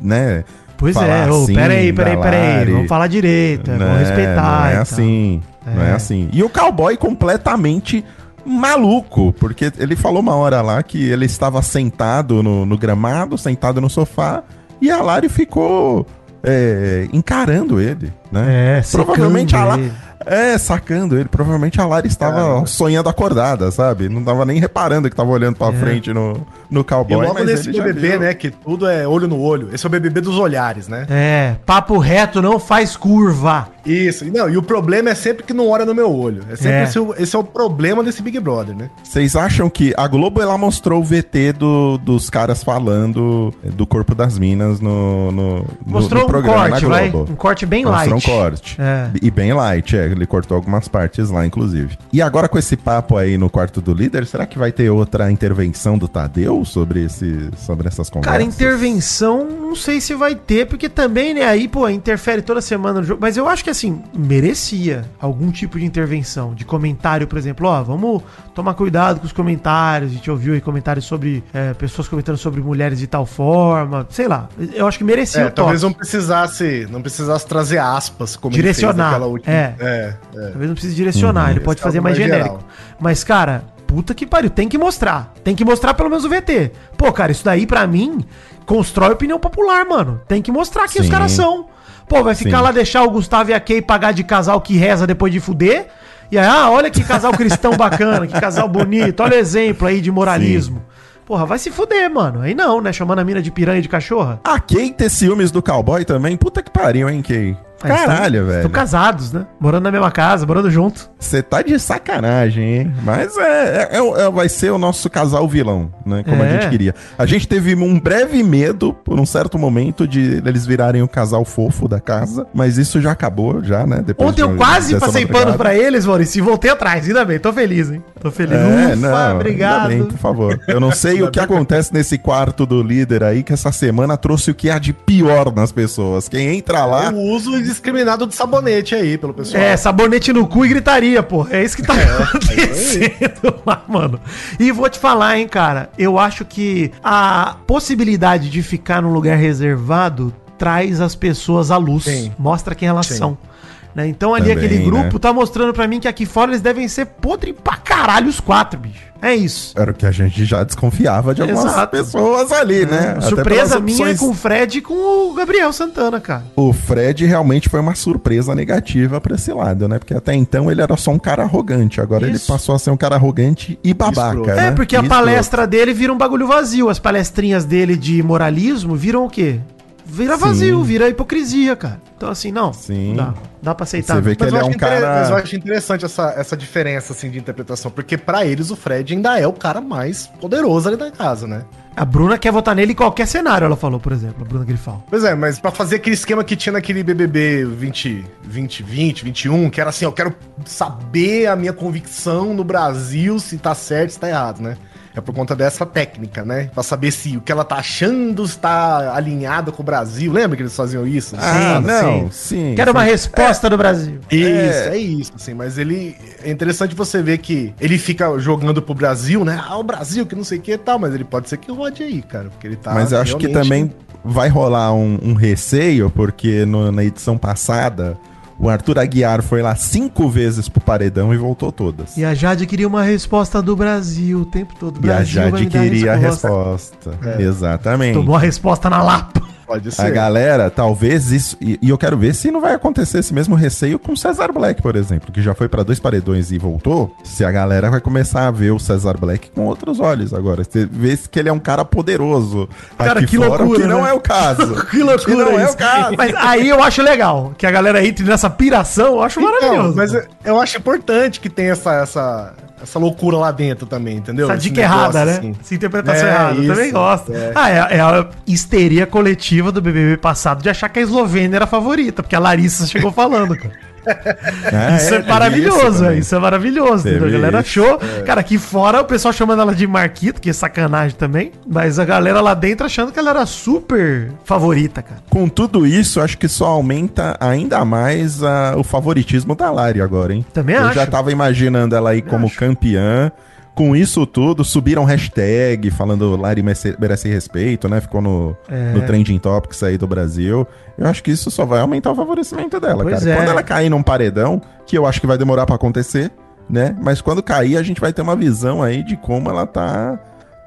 né? Pois falar é, ô, assim peraí, peraí, peraí. Vamos falar direito, é, vamos Né, respeitar. Não é tal. assim. Não é É. assim. E o cowboy completamente maluco, porque ele falou uma hora lá que ele estava sentado no, no gramado, sentado no sofá, e a Lari ficou é, encarando ele, né? É, Provavelmente a Lari. ele. É, sacando ele. Provavelmente a Lari estava Caramba. sonhando acordada, sabe? Não tava nem reparando que tava olhando pra É. frente no, no E cowboy. logo mas nesse BBB, viu. né? Que tudo é olho no olho. Esse é o BBB dos olhares, né? É, papo reto não faz curva. Isso. E Não, e o problema é sempre que não olha no meu olho. É sempre É. Esse, esse é o problema desse Big Brother, né? Vocês acham que a Globo ela mostrou o VT do, dos caras falando do corpo das minas no, no, no- Mostrou no um programa corte, na vai. Um corte bem Mostrou light. um corte. É. E bem light, é. Ele cortou algumas partes lá, inclusive. E agora com esse papo aí no quarto do líder, será que vai ter outra intervenção do Tadeu sobre, esse, sobre essas conversas? Cara, intervenção, não sei se vai ter, porque também, né, aí, pô, interfere toda semana no jogo. Mas eu acho que, assim, merecia algum tipo de intervenção, de comentário, por exemplo. Ó, vamos tomar cuidado com os comentários. A gente ouviu aí comentários sobre é, pessoas comentando sobre mulheres de tal forma. Sei lá, eu acho que merecia É, o talvez toque. não precisasse, não precisasse trazer aspas como ele Direcionar, naquela última- é. é, é. Talvez não precise direcionar, ele pode Esse é fazer mais mais genérico. geral. Mas, cara, puta que pariu, tem que mostrar. Tem que mostrar pelo menos o VT. Pô, cara, isso daí pra mim constrói opinião popular, mano. Tem que mostrar quem os Sim. caras são. Pô, vai ficar Sim. lá deixar o Gustavo e a Kay pagar de casal que reza depois de fuder? E aí, ah, olha que casal cristão bacana, que casal bonito, olha o exemplo aí de moralismo. Porra, vai se fuder, mano. Aí não, né? Chamando a mina de piranha de cachorra. A Kay ter ciúmes do cowboy também? Puta que pariu, hein, Kay? Estão- Caralho, Estão velho. casados, né? Morando na mesma casa, morando junto. Você tá de sacanagem, hein? Mas é, é- é- é- vai ser o nosso casal vilão, né? Como É. a gente queria. A gente teve um breve medo, por um certo momento, de eles virarem o casal fofo da casa, mas isso já acabou, já, né? Depois Ontem eu de- quase dessa passei madrugada. pano pra eles, Maurício, e voltei atrás. Ainda bem, tô feliz, hein? Tô feliz. É, não, ainda obrigado. bem, por favor. Eu não sei o que acontece nesse quarto do líder aí, que essa semana trouxe o que há de pior nas pessoas. Quem entra lá. O uso indiscriminado de sabonete aí, pelo pessoal. É, sabonete no cu e gritaria, pô. É isso que tá <laughs> acontecendo <laughs> lá, mano. E vou te falar, hein, cara. Eu acho que a possibilidade de ficar num lugar reservado traz as pessoas à luz. Sim. Mostra quem elas Sim. são. Né? Então ali Também, aquele grupo né? tá mostrando pra mim que aqui fora eles devem ser podre pra caralho os quatro, bicho. É isso. Era o que a gente já desconfiava de algumas Exato. pessoas ali, né? Até Surpresa minha é opções. com o Fred e com o Gabriel Santana, cara. O Fred realmente foi uma surpresa negativa pra esse lado, né? Porque até então ele era só um cara arrogante. Agora ele Isso. passou a ser um cara arrogante e babaca. Né? É, porque a palestra dele vira um bagulho vazio. As palestrinhas dele de moralismo viram o quê? Vira Sim. vazio, vira hipocrisia, cara. Então, assim, não. Sim. Dá, dá pra aceitar. Você vê que Mas, ele eu é acho um cara- mas eu acho interessante essa, essa diferença assim, de interpretação, porque pra eles o Fred ainda é o cara mais poderoso ali da casa, né? A Bruna quer votar nele em qualquer cenário, ela falou, por exemplo, a Bruna Grifal. Pois é, mas pra fazer aquele esquema que tinha naquele BBB 20, 20, 20, 21, que era assim, eu quero saber a minha convicção no Brasil se tá certo, se tá errado, né? É por conta dessa técnica, né? Pra saber se o que ela tá achando está alinhado com o Brasil. Lembra que eles faziam isso? Ah, Sim, não, sim. Quero uma sim. resposta do Brasil. Isso, É. é. isso, assim, mas ele. É interessante você ver que ele fica jogando pro Brasil, né? Ah, o Brasil, que não sei o que e tal, mas ele pode ser que rode aí, cara. Porque ele tá. Mas eu acho que realmente- também vai rolar um, um receio, porque no- na edição passada, o Arthur Aguiar foi lá cinco vezes pro paredão e voltou todas. E a Jade queria uma resposta do Brasil o tempo todo. E a Brasil Jade queria a resposta. É. Exatamente. Tomou a resposta na lapa. Pode ser. A galera, talvez isso. E, e eu quero ver se não vai acontecer esse mesmo receio com o Cesar Black, por exemplo, que já foi pra dois paredões e voltou. Se a galera vai começar a ver o Cesar Black com outros olhos agora. Você vê que ele é um cara poderoso. Cara, aqui que fora, loucura, que não né? é o caso. <laughs> Que loucura Que não é isso. o caso. Mas aí eu acho legal que a galera entre nessa piração, eu acho Então, maravilhoso. mas eu- eu acho importante que tenha essa, essa, essa loucura lá dentro também, entendeu? Essa Esse dica errada, né? assim. Essa interpretação É, errada. Eu isso, também gosto. é. Ah, é, é a histeria coletiva do BBB passado de achar que a Eslovênia era a favorita, porque a Larissa chegou falando, cara. Ah, isso é, maravilhoso, também. é, isso é maravilhoso. Teve entendeu? A galera isso, achou. Cara, aqui fora o pessoal chamando ela de Marquito, que é sacanagem também. Mas a galera lá dentro achando que ela era super favorita, cara. Com tudo isso, acho que só aumenta ainda mais a- o favoritismo da Lari agora, hein? Também Eu acho. já tava imaginando ela aí como acho. campeã. Com isso tudo, subiram hashtag falando Lari merece, respeito, né? Ficou no, É. no Trending Topics aí do Brasil. Eu acho que isso só vai aumentar o favorecimento dela, Pois cara. é. Quando ela cair num paredão, que eu acho que vai demorar pra acontecer, né? Mas quando cair, a gente vai ter uma visão aí de como ela tá,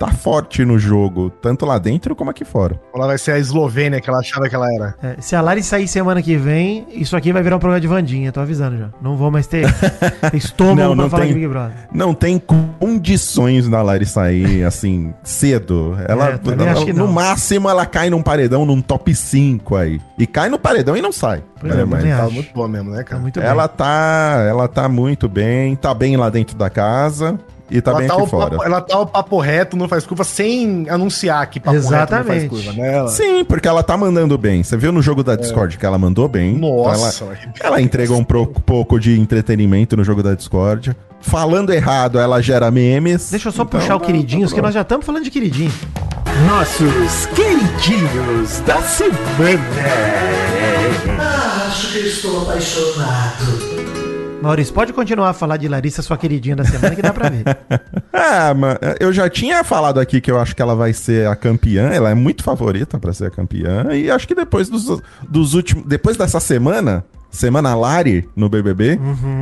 tá forte no jogo, tanto lá dentro como aqui fora. Ela vai ser a Eslovênia que ela achava que ela era. É, se a Lari sair semana que vem, isso aqui vai virar um programa de Vandinha, tô avisando já. Não vou mais ter <laughs> estômago Não, pra não falar tem. de Big Brother. Não tem condições da Lari sair assim cedo. Ela, É, ela- que no máximo ela cai num paredão num top 5 aí. E cai no paredão e não sai. Pois É, é, mas Tá muito boa mesmo, né, Tá cara? muito ela tá, ela tá muito bem, tá bem lá dentro da casa e tá ela, bem tá aqui o fora. papo, ela tá o papo reto, não faz curva, sem anunciar que papo reto não Exatamente. faz curva, né? Ela- Sim, porque ela tá mandando bem. Você viu no jogo da Discord que ela mandou bem. Nossa, Ela, ela entregou um pro- pouco de entretenimento no jogo da Discord. Falando errado, ela gera memes. Deixa eu só Então, puxar o queridinhos, tá que nós já estamos falando de queridinho. Nossos queridinhos da semana. Acho que estou apaixonado. Maurício, pode continuar a falar de Larissa, sua queridinha da semana, que dá pra ver. <laughs> Ah, mas eu já tinha falado aqui que eu acho que ela vai ser a campeã. Ela é muito favorita pra ser a campeã. E acho que depois dos, dos últimos. Depois dessa semana, semana Lari no BBB,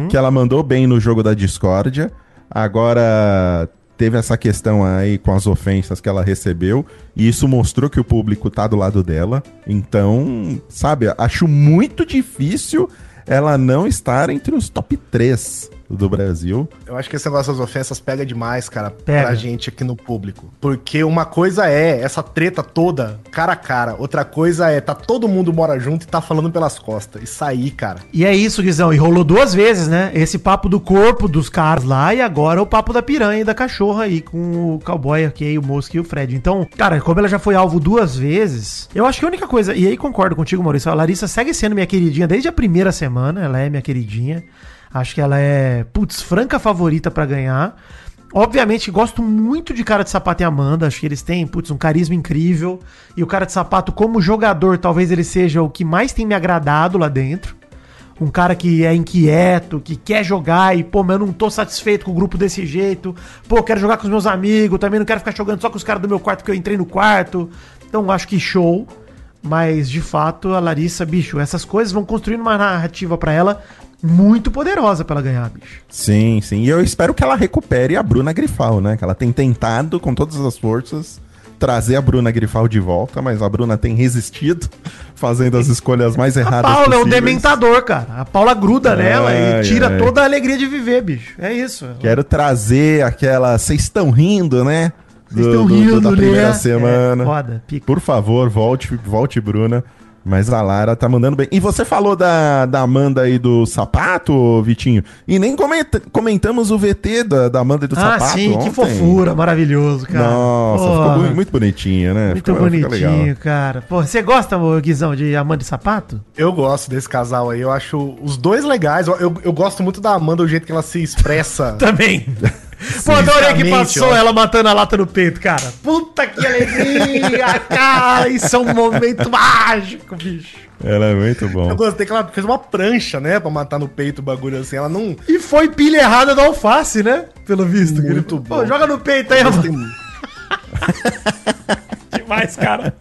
que ela mandou bem no jogo da discórdia. Agora teve essa questão aí com as ofensas que ela recebeu. E isso mostrou que o público tá do lado dela. Então, sabe, acho muito difícil ela não estar entre os top 3 do Brasil. Eu acho que esse negócio das ofensas pega demais, cara, Pega. pra gente aqui no público. Porque uma coisa é essa treta toda, cara a cara. Outra coisa é, tá todo mundo mora junto e tá falando pelas costas. Isso aí, cara. E é isso, Guizão. E rolou duas vezes, né? Esse papo do corpo dos caras lá e agora o papo da piranha e da cachorra aí com o cowboy aqui, o Mosca e o Fred. Então, cara, como ela já foi alvo duas vezes, eu acho que a única coisa, e aí concordo contigo, Maurício, a Larissa segue sendo minha queridinha desde a primeira semana, ela é minha queridinha. Acho que ela é, putz, franca favorita pra ganhar. Obviamente, gosto muito de Cara de Sapato e Amanda. Acho que eles têm, putz, um carisma incrível. E o Cara de Sapato, como jogador, talvez ele seja o que mais tem me agradado lá dentro. Um cara que é inquieto, que quer jogar e, pô, mas eu não tô satisfeito com o grupo desse jeito. Pô, quero jogar com os meus amigos, também não quero ficar jogando só com os caras do meu quarto porque eu entrei no quarto. Então, acho que show. Mas, de fato, a Larissa, bicho, essas coisas vão construindo uma narrativa pra ela muito poderosa pra ela ganhar, bicho. Sim, sim. E eu espero que ela recupere a Bruna Grifal, né? Que ela tem tentado com todas as forças trazer a Bruna Grifal de volta, mas a Bruna tem resistido, <laughs> fazendo as escolhas mais A erradas Paula é um possíveis. dementador, cara. A Paula gruda nela Ai, e tira ai. toda a alegria de viver, bicho. É isso. Quero trazer aquela... Vocês estão rindo, né? Vocês Do- estão do- rindo, da primeira né? semana. É, foda, pica. Por favor, volte, volte, Bruna. Mas a Lara tá mandando bem. E você falou da, da Amanda e do sapato, Vitinho? E nem comenta- comentamos o VT da, da Amanda e do Ah, sapato. sim, que ontem. fofura, maravilhoso, cara. Nossa, Porra, ficou muito, muito bonitinha, né? Muito Ficou- bonitinho, cara. Pô, você gosta, Guizão, de Amanda e Sapato? Eu gosto desse casal aí. Eu acho os dois legais. Eu, eu, eu gosto muito da Amanda, o jeito que ela se expressa <laughs> Também. Pô, adorei que passou ó. ela matando a lata no peito, cara. Puta que alegria, <laughs> cara. Isso é um momento mágico, bicho. Ela é muito bom. Eu gostei que ela fez uma prancha, né? Pra matar no peito o bagulho assim. Ela não. E foi pilha errada do alface, né? Pelo visto. Muito Ele- bom. Pô, joga no peito aí. <laughs> Demais, cara.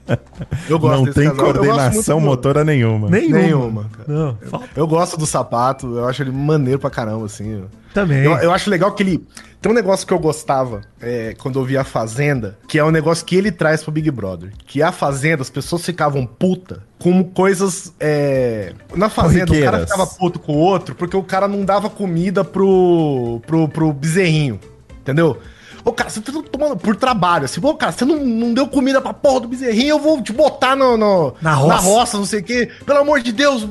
Eu gosto Não desse tem casal. Eu gosto coordenação motora nenhuma. Nenhuma. Nenhuma, cara. Não, falta Eu gosto do sapato, eu acho ele maneiro pra caramba, assim. Também. Eu, eu acho legal que ele. Tem um negócio que eu gostava é, quando eu via a Fazenda, que é um negócio que ele traz pro Big Brother. Que a Fazenda, as pessoas ficavam puta com coisas. é, Na Fazenda, o cara ficava puto com o outro porque o cara não dava comida pro, pro, pro bezerrinho. Entendeu? Ô, cara, você tá tomando por trabalho, assim, pô, cara, você não, não deu comida pra porra do bezerrinho, eu vou te botar no, no- Na roça. não sei o quê. Pelo amor de Deus,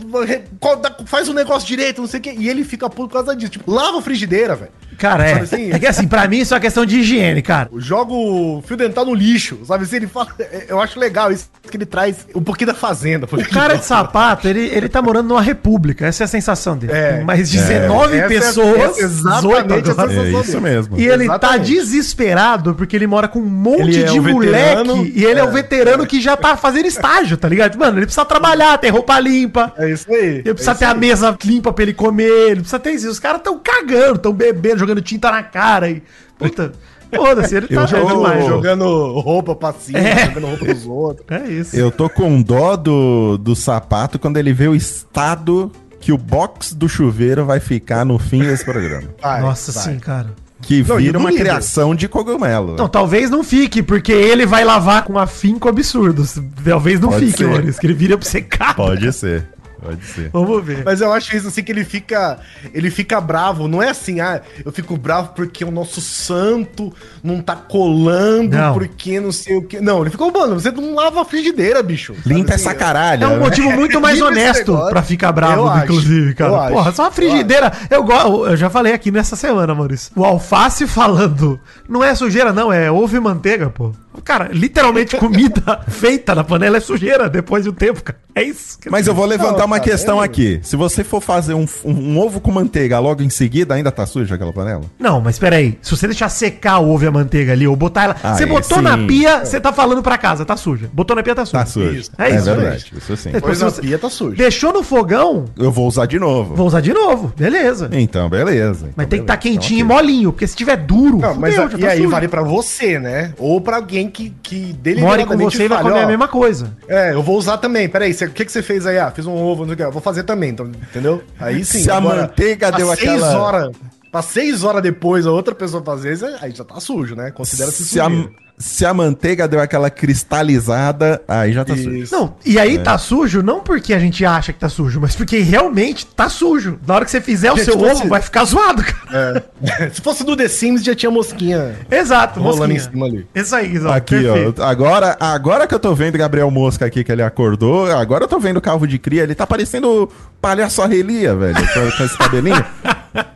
faz um negócio direito, não sei o quê. E ele fica puto por causa disso. Tipo, lava a frigideira, velho. Cara, é. Assim? É que assim, pra mim isso é uma questão de higiene, cara. Joga o fio dental no lixo, sabe assim? Ele fala. é, Eu acho legal isso que ele traz um pouquinho da fazenda. O cara de sapato, ele, ele tá morando numa república. Essa é a sensação dele. É. Mas 19 Essa é- pessoas, é exatamente 18 agora. essa É isso mesmo. E ele tá Exatamente. Desesperado porque ele mora com um monte Ele é de o veterano. moleque e ele é, o É, veterano que já tá fazendo estágio, tá ligado? Mano, ele precisa trabalhar, ter roupa limpa. É isso aí. Ele precisa é ter isso a aí. mesa limpa pra ele comer, ele precisa ter isso. Os caras tão cagando, tão bebendo, jogando tinta na cara e. Puta, foda-se, ele tá Eu jogando tô- mais. Jogando roupa pra cima, É. jogando roupa dos outros. É isso. Eu tô com dó do, do sapato quando ele vê o estado que o box do chuveiro vai ficar no fim desse programa. Vai, Nossa, vai. sim, cara. Que Não, vira uma líder? criação de cogumelo. Não, talvez não fique, porque ele vai lavar com afinco absurdo. Talvez não Pode fique. Maurício, que ele vira pra você cara. Pode ser. Pode ser. Vamos ver. Mas eu acho isso assim que ele fica. Ele fica bravo. Não é assim, ah, eu fico bravo porque o nosso santo não tá colando, Não. porque não sei o que. Não, ele ficou, mano, você não lava a frigideira, bicho. Limpa assim? essa caralho. É um né? motivo muito <laughs> mais honesto pra ficar bravo, Eu acho, inclusive, cara. eu acho, Porra, só uma eu frigideira. Eu, gosto, eu já falei aqui nessa semana, Maurício. O alface falando, não é sujeira, não, é ovo e manteiga, pô. Cara, literalmente comida <laughs> feita na panela é sujeira depois de um tempo, cara. É isso. Mas eu vou levantar Não, uma cara, questão é- aqui. Se você for fazer um, um- um ovo com manteiga logo em seguida, ainda tá suja aquela panela? Não, mas peraí. Se você deixar secar o ovo e a manteiga ali, ou botar ela. Ah, você é, botou sim. na pia, você tá falando pra casa, tá suja. Botou na pia, tá suja. Tá suja. Isso. É É, isso, verdade. Isso sim. Depois na pia tá sujo. Deixou no fogão, Eu vou usar de novo. vou usar de novo. Beleza. Então, beleza. Mas Então, tem que estar beleza. quentinho Então, e molinho, porque se tiver duro, Não, mas fudeu, a- já e tá aí sujo. vale pra você, né? Ou pra alguém que, que More com você e vai comer ó, a mesma coisa. É, eu vou usar também. Peraí, o que, que você fez aí? Ah, fiz um ovo, não sei o que. Eu vou fazer também, então, entendeu? Aí sim. Se a manteiga deu seis aquela- horas, pra seis horas depois a outra pessoa fazer isso, aí já tá sujo, né? Considera-se Se a, sujeira. Se a manteiga deu aquela cristalizada, aí já tá sujo. Isso. Não, e aí tá sujo não porque a gente acha que tá sujo, mas porque realmente tá sujo. Na hora que você fizer o Gente, seu tipo ovo, vai ficar zoado, cara. É. <laughs> Se fosse do The Sims, já tinha mosquinha Exato, rolando em mosquinha. cima ali. Isso aí, Guizão, Aqui, perfeito. ó. Agora, agora que eu tô vendo Gabriel Mosca aqui, que ele acordou, agora eu tô vendo o Calvo de Cria, ele tá parecendo palhaço Arrelia, velho, com, com esse cabelinho.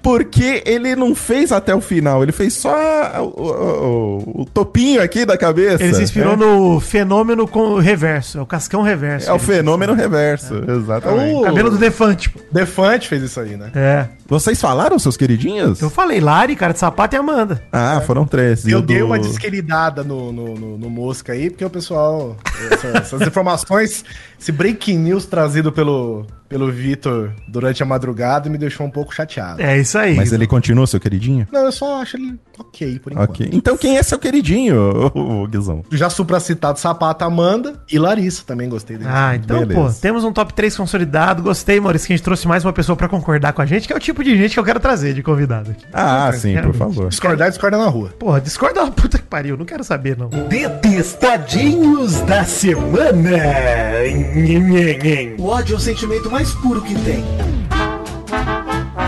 Porque ele não fez até o final, ele fez só o, o- o- o topinho aqui da cabeça. Ele se inspirou é. no fenômeno com reverso, é o cascão reverso. É o fenômeno reverso, exatamente. O- Cabelo do Defante. pô. Defante fez isso aí, né? É. Vocês falaram, seus queridinhos? Eu falei, Lari, cara de sapato e Amanda. Ah, foram três. E Eu o dei do- uma desqueridada no, no, no- no Mosca aí, porque o pessoal. essa- essas <laughs> informações, esse breaking news trazido pelo, pelo Vitor durante a madrugada me deixou um pouco chateado. É isso aí. Mas ele continua, seu queridinho? Não, eu só acho ele ok por enquanto. Ok. Então quem é seu queridinho, ô, ô, Guizão? Já supracitado Sapato Amanda e Larissa também gostei dele. Ah, então, Beleza. pô, temos um top 3 consolidado. Gostei, Maurício, que a gente trouxe mais uma pessoa pra concordar com a gente, que é o tipo de gente que eu quero trazer de convidado aqui. Ah, sim, por realmente. favor. Discordar, discorda na rua. Porra, discorda uma <laughs> puta que pariu, não quero saber, não. Detestadinhos da semana. O ódio é o sentimento mais puro que tem.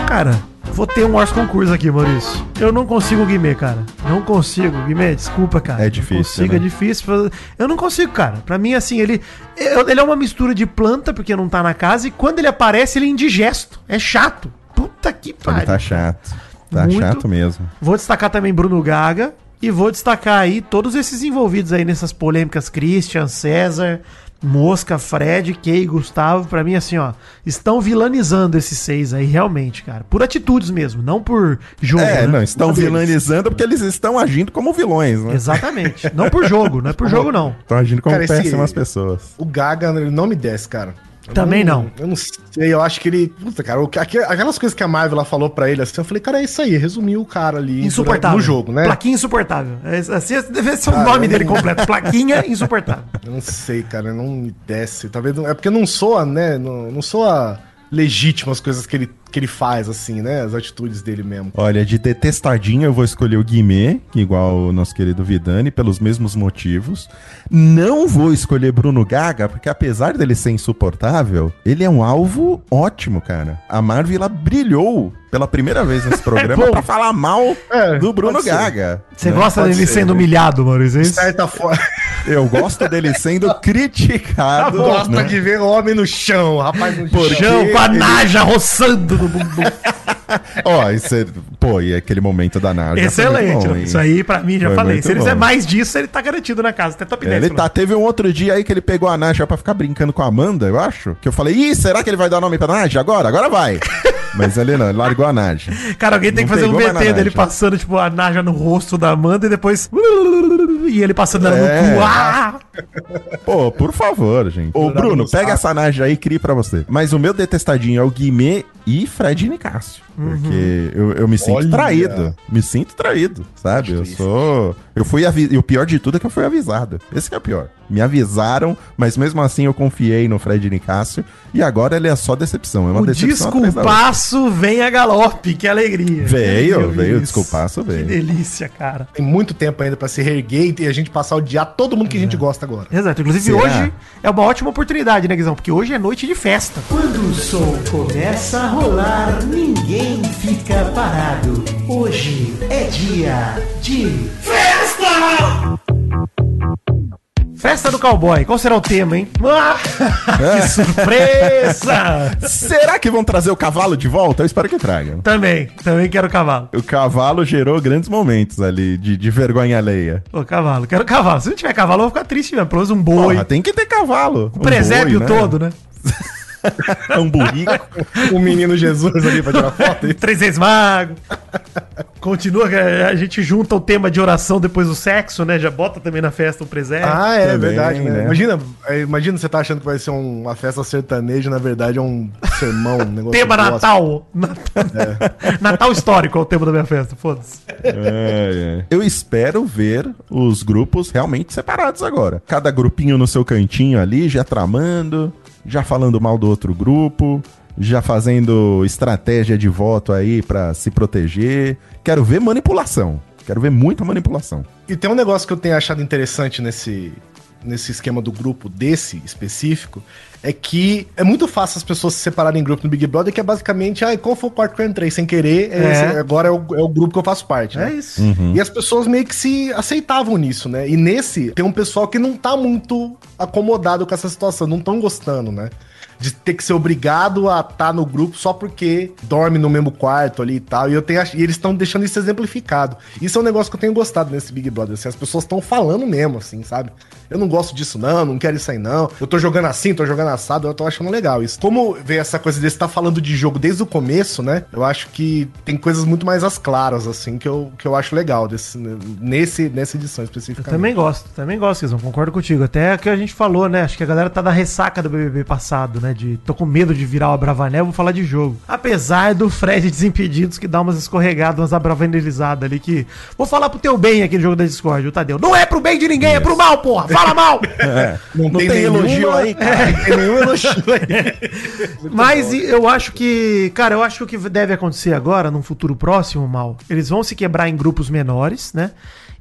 Cara, vou ter um Wars concurso aqui, Maurício. Eu não consigo Guimê, cara. Não consigo. Guimê, desculpa, cara. É Não difícil, consigo, né? é difícil. fazer- Eu não consigo, cara. Pra mim, assim, ele. Ele é uma mistura de planta, porque não tá na casa, e quando ele aparece, ele é indigesto. É chato. Puta que pariu. Ele tá chato. Tá Muito. chato mesmo. Vou destacar também Bruno Gaga. E vou destacar aí todos esses envolvidos aí nessas polêmicas, Christian, César, Mosca, Fred, Kay, Gustavo, pra mim, assim, ó, estão vilanizando esses seis aí, realmente, cara. Por atitudes mesmo, não por jogo. É, né? não, estão vilanizando porque eles estão agindo como vilões, né? Exatamente. Não por jogo, não é por jogo, não. Estão agindo como Cara, esse- péssimas pessoas. O Gaga, ele não me desce, cara. Eu Também não. Eu não sei, eu acho que ele. Puta, cara, aquelas coisas que a Marvel lá falou pra ele assim, eu falei, cara, é isso aí, resumiu o cara ali Insuportável. no jogo, né? Plaquinha insuportável. É, Assim deve ser o Ah, nome dele não- <laughs> completo. Plaquinha insuportável. Eu não sei, cara, não me desce. Talvez não- é porque não soa, né? Não, não soa legítimo as coisas que ele, que ele faz, assim, né? As atitudes dele mesmo. Olha, de detestadinho eu vou escolher o Guimê, igual o nosso querido Vidani, pelos mesmos motivos. Não vou escolher Bruno Gaga, porque apesar dele ser insuportável, ele é um alvo ótimo, cara. A Marvel ela brilhou pela primeira vez nesse <laughs> programa bom. pra falar mal É, do Bruno. Gaga. Você né? gosta pode dele ser, sendo né? humilhado, Maurício? É De isso? certa forma. <laughs> Eu gosto dele sendo criticado. Gosta né? de ver homem no chão, rapaz no Por chão. Chão com a ele- naja roçando no bumbum. <laughs> <laughs> Ó, isso é- pô, e aquele momento da muito Excelente. bom? Isso aí, pra mim, já Foi falei. Se ele fizer mais disso, ele tá garantido na casa. Até top 10. Ele tá, teve um outro dia aí que ele pegou a Naja pra ficar brincando com a Amanda, eu acho. Que eu falei, ih, será que ele vai dar nome pra Naja agora? Agora vai. <laughs> Mas ele não, ele largou a Naja. Cara, alguém tem que Não fazer um VT dele Naja. passando, tipo, a naja no rosto da Amanda e depois. <laughs> E ele passando ela É. no cu. Ah! Pô, por favor, gente. Ô, Bruno, no pega essa Naja aí e crie pra você. Mas o meu detestadinho é o Guimê e Fred Nicásio. Porque eu, eu me sinto Olha. traído. Me sinto traído, sabe? Eu sou. Eu fui avisado. E o pior de tudo é que eu fui avisado. Esse que é o pior. Me avisaram, mas mesmo assim eu confiei no Fred Nicásio. E agora ele é só decepção. É uma O decepção. desculpaço vem a galope, que alegria. Veio, Meu veio, Deus. desculpaço Que veio. delícia, cara. Tem muito tempo ainda pra se reerguer e a gente passar a odiar todo mundo que a gente gosta agora. Exato. Inclusive, Será? hoje é uma ótima oportunidade, né, Guizão? Porque hoje é noite de festa. Quando o som começa a rolar, ninguém fica parado. Hoje é dia de Festa do cowboy. Qual será o tema, hein? Ah, <laughs> que surpresa! Será que vão trazer o cavalo de volta? Eu espero que tragam. também, também quero cavalo. O cavalo gerou grandes momentos ali de, de vergonha alheia. Ô, cavalo, quero cavalo. Se não tiver cavalo, eu vou ficar triste mesmo. Pelo menos um boi. Porra, tem que ter cavalo. o presépio todo, né? <laughs> <laughs> Um burrico. O menino Jesus ali pra tirar foto. Três vezes mago. Continua, a gente junta o tema de oração depois do sexo, né? Já bota também na festa o presépio. Ah, é Também, verdade, né? né? Imagina, é, imagina você tá achando que vai ser um- uma festa sertaneja, na verdade é um sermão, um negócio tema. Natal. Natal. <laughs> Natal histórico é o tema da minha festa, foda-se. É, é. Eu espero ver os grupos realmente separados agora. Cada grupinho no seu cantinho ali, já tramando, já falando mal do outro grupo, já fazendo estratégia de voto aí pra se proteger. Quero ver manipulação. Quero ver muita manipulação. E tem um negócio que eu tenho achado interessante nesse, nesse esquema do grupo desse específico, é que é muito fácil as pessoas se separarem em grupo no Big Brother, que é basicamente, ah, qual foi o quarto que eu entrei sem querer, é É. esse- agora é o, é o grupo que eu faço parte, né? É isso. E as pessoas meio que se aceitavam nisso, né? E nesse, tem um pessoal que não tá muito acomodado com essa situação, não tão gostando, né? De ter que ser obrigado a estar no grupo só porque dorme no mesmo quarto ali e tal. E, eu tenho, e eles estão deixando isso exemplificado. Isso é um negócio que eu tenho gostado nesse Big Brother. Assim, as pessoas estão falando mesmo, assim, sabe? Eu não gosto disso, não, não quero isso aí, não. Eu tô jogando assim, tô jogando assado, eu tô achando legal isso. Como ver essa coisa desse tá falando de jogo desde o começo, né? Eu acho que tem coisas muito mais às claras, assim, que eu, que eu acho legal desse, nesse, nessa edição Eu especificamente. também gosto, também gosto, Kizão, concordo contigo. Até que a gente falou, né? Acho que a galera tá da ressaca do BBB passado, né? De tô com medo de virar o Abravanel, vou falar de jogo. Apesar do Fred <laughs> Desimpedidos que dá umas escorregadas, umas abravanelizadas ali que. Vou falar pro teu bem aquele jogo da Discord, o Tadeu. Não é pro bem de ninguém, é pro mal, porra! Fala mal! <laughs> É. Não, tem, nenhuma- elogio aí, cara. Não tem nenhum elogio aí. <laughs> Mas e- eu acho que, cara, eu acho que o que deve acontecer agora, num futuro próximo, mal, eles vão se quebrar em grupos menores, né?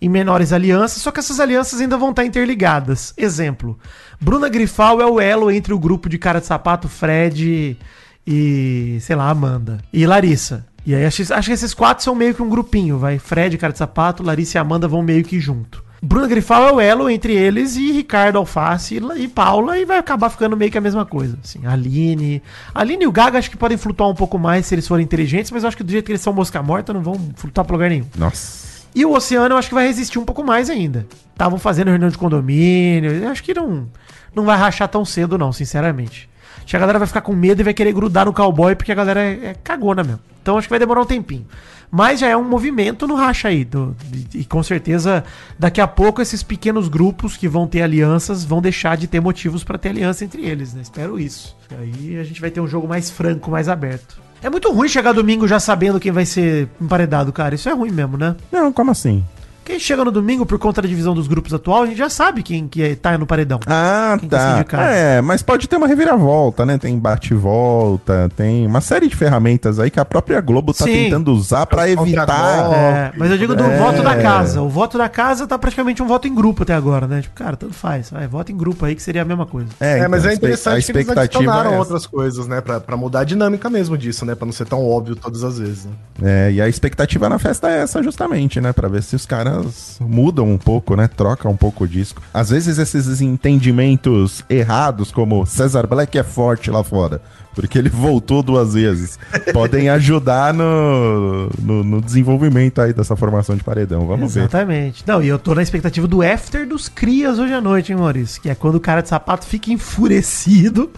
Em menores alianças, só que essas alianças ainda vão estar interligadas. Exemplo: Bruna Grifal é o elo entre o grupo de cara de sapato, Fred e, sei lá, Amanda. E Larissa. E aí acho, acho que esses quatro são meio que um grupinho, vai. Fred, cara de sapato, Larissa e Amanda vão meio que junto. Bruna Grifal é o elo entre eles e Ricardo Alface e, Paula e vai acabar ficando meio que a mesma coisa. Assim, Aline. Aline e o Gaga acho que podem flutuar um pouco mais se eles forem inteligentes, mas eu acho que do jeito que eles são mosca morta não vão flutuar pra lugar nenhum. Nossa. E o Oceano eu acho que vai resistir um pouco mais ainda. Estavam fazendo reunião de condomínio. Eu acho que não, não vai rachar tão cedo, não, sinceramente. Acho que a galera vai ficar com medo e vai querer grudar no cowboy porque a galera é, é cagona mesmo. Então acho que vai demorar um tempinho. Mas já é um movimento no racha aí. do- e, e com certeza, daqui a pouco, esses pequenos grupos que vão ter alianças vão deixar de ter motivos pra ter aliança entre eles, né? Espero isso. E aí a gente vai ter um jogo mais franco, mais aberto. É muito ruim chegar domingo já sabendo quem vai ser emparedado, cara. Isso é ruim mesmo, né? Não, como assim? Quem chega no domingo por conta da divisão dos grupos atual, a gente já sabe quem que é- tá no paredão. Ah, Quem tá. casa. É, mas pode ter uma reviravolta, né? Tem bate-volta, tem uma série de ferramentas aí que a própria Globo tá Sim. tentando usar pra Os evitar. É, mas eu digo do É. voto da casa. O voto da casa tá praticamente um voto em grupo até agora, né? Tipo, cara, tanto faz. Vai, vota em grupo aí que seria a mesma coisa. É, mas então, é a espe- interessante a que eles expectativa adicionaram é outras coisas, né? Pra, pra mudar a dinâmica mesmo disso, né? Pra não ser tão óbvio todas as vezes, né? É, e a expectativa na festa é essa justamente, né? Pra ver se os caras mudam um pouco, né? Trocam um pouco o disco. Às vezes esses entendimentos errados, como Cesar Black é forte lá fora, porque ele <laughs> voltou duas vezes, podem ajudar no, no, no desenvolvimento aí dessa formação de paredão. Vamos ver. Exatamente. Não, e eu tô na expectativa do after dos crias hoje à noite, hein, Maurício? Que é quando o cara de sapato fica enfurecido.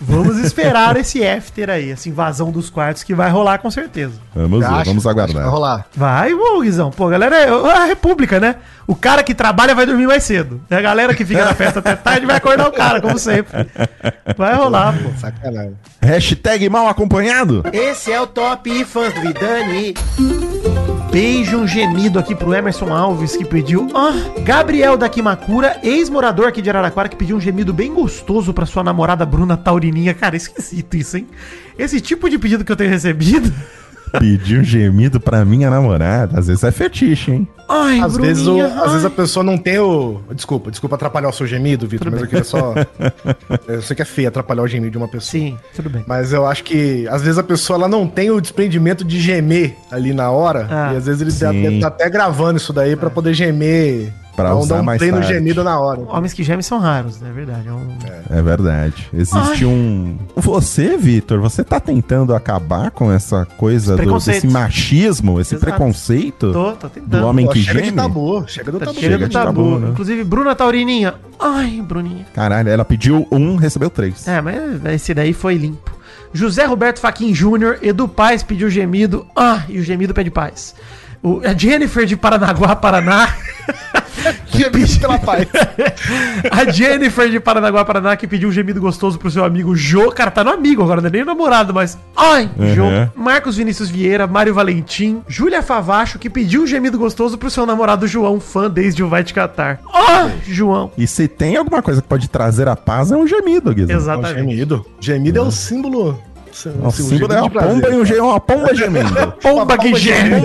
Vamos esperar esse after aí, essa invasão dos quartos que vai rolar com certeza. Vamos ver, vamos aguardar. Vai rolar. Vai, ô, Guizão. Pô, galera, é a república, né? O cara que trabalha vai dormir mais cedo. E a galera que fica na festa até tarde vai acordar o cara, como sempre. Vai rolar, pô. Sacanagem. Hashtag mal acompanhado? Esse é o Top Fãs do Vidani. Beijo, um gemido aqui pro Emerson Alves que pediu. Ah, Gabriel da Kimakura, ex-morador aqui de Araraquara, que pediu um gemido bem gostoso pra sua namorada Bruna Taurininha. Cara, esquisito isso, hein? Esse tipo de pedido que eu tenho recebido. Pedir um gemido pra minha namorada. Às vezes é fetiche, hein? Ai, Às vezes, o- às vezes a pessoa não tem o. Desculpa, desculpa atrapalhar o seu gemido, Vitor, mas eu queria só. <laughs> eu sei que é feio atrapalhar o gemido de uma pessoa. Sim, tudo bem. Mas eu acho que às vezes a pessoa ela não tem o desprendimento de gemer ali na hora. Ah, e às vezes ele tá, sim. tá até gravando isso daí pra poder gemer. Pra não usar um mais play no tarde. gemido na hora. Homens que gemem são raros, né? É verdade. É um... É verdade. Existe um. Você, Vitor, você tá tentando acabar com essa coisa do, desse machismo, esse Exato. preconceito Tô, tô do homem Pô, que chega geme? de tabu, chega do Tá tabu. chega chega do de tabu. tabu, né? Inclusive, Bruna Taurininha. Ai, Bruninha. Caralho, ela pediu um, recebeu três. É, mas esse daí foi limpo. José Roberto Faquin Júnior, Edu Paz pediu gemido. Ah, e o gemido pede paz. O, a Jennifer de Paranaguá, Paraná. <laughs> que <laughs> Gemido pela paz. <laughs> a Jennifer de Paranaguá, Paraná, que pediu um gemido gostoso pro seu amigo Jô. Cara, tá no amigo agora, não é nem namorado, mas. Ai, Uhum. Jô. Marcos Vinícius Vieira, Mário Valentim, Júlia Favacho, que pediu um gemido gostoso pro seu namorado João, fã desde o Vai Te Catar. Ah, João. E se tem alguma coisa que pode trazer a paz, é um gemido, Guizão. Ó, Exatamente. gemido. Gemido é o símbolo. O símbolo é uma pomba, e um, ge- uma pomba gemendo. Pomba que geme.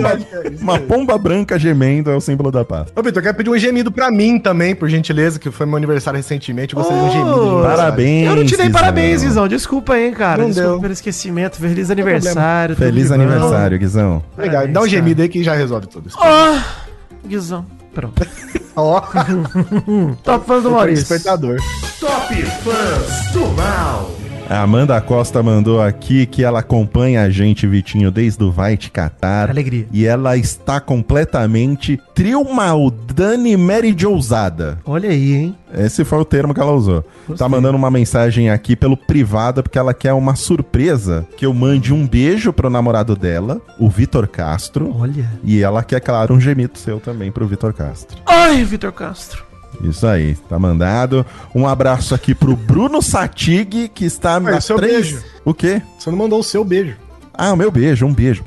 Uma pomba branca gemendo é o símbolo da paz. Ô, Vitor, eu quero pedir um gemido pra mim também, por gentileza, que foi meu aniversário recentemente. Eu gostaria de um gemido. Oh. Parabéns. Eu não te dei parabéns, Guizão. Desculpa aí, cara. Não Desculpa deu. pelo esquecimento. Feliz aniversário. Feliz aniversário, Guizão. Legal, dá um gemido aí que já resolve tudo isso. Ah, Guizão. Pronto. <laughs> Ó, Top fã do foi Maurício. despertador. Top Fãs do Mal. A Amanda Costa mandou aqui que ela acompanha a gente, Vitinho, desde o Vai Te Catar. Alegria. E ela está completamente trio Maldani Mary de ousada. Olha aí, hein? Esse foi o termo que ela usou. Gostei. Tá mandando uma mensagem aqui pelo privado porque ela quer uma surpresa que eu mande um beijo pro namorado dela, o Vitor Castro. Olha. E ela quer, claro, um gemido seu também pro Vitor Castro. Ai, Vitor Castro. Isso aí, tá mandado. Um abraço aqui pro Bruno Satig, que está Ué, seu beijo. O quê? Você não mandou o seu beijo. Ah, o meu beijo, um beijo.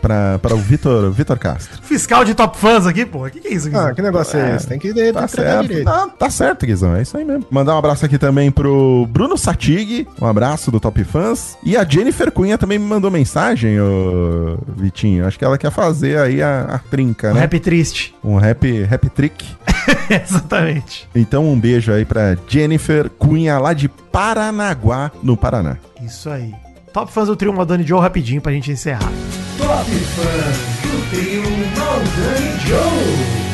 Pra, pra o Vitor, Vitor Castro. Fiscal de top fãs aqui, pô. O que, que é isso, Guizão? Ah, que negócio é, É, esse? Tem que, tem Tá certo. direito. Ah, tá certo, Guizão. É isso aí mesmo. Mandar um abraço aqui também pro Bruno Satig. Um abraço do Top Fãs. E a Jennifer Cunha também me mandou mensagem, ô Vitinho. Acho que ela quer fazer aí a, a trinca, Um né? rap triste. Um rap, rap trick. <laughs> Exatamente. Então um beijo aí pra Jennifer Cunha, lá de Paranaguá, no Paraná. Isso aí. Top fãs do trio Madonna Joe rapidinho pra gente encerrar. Top Fãs do Trio Maldani Joe.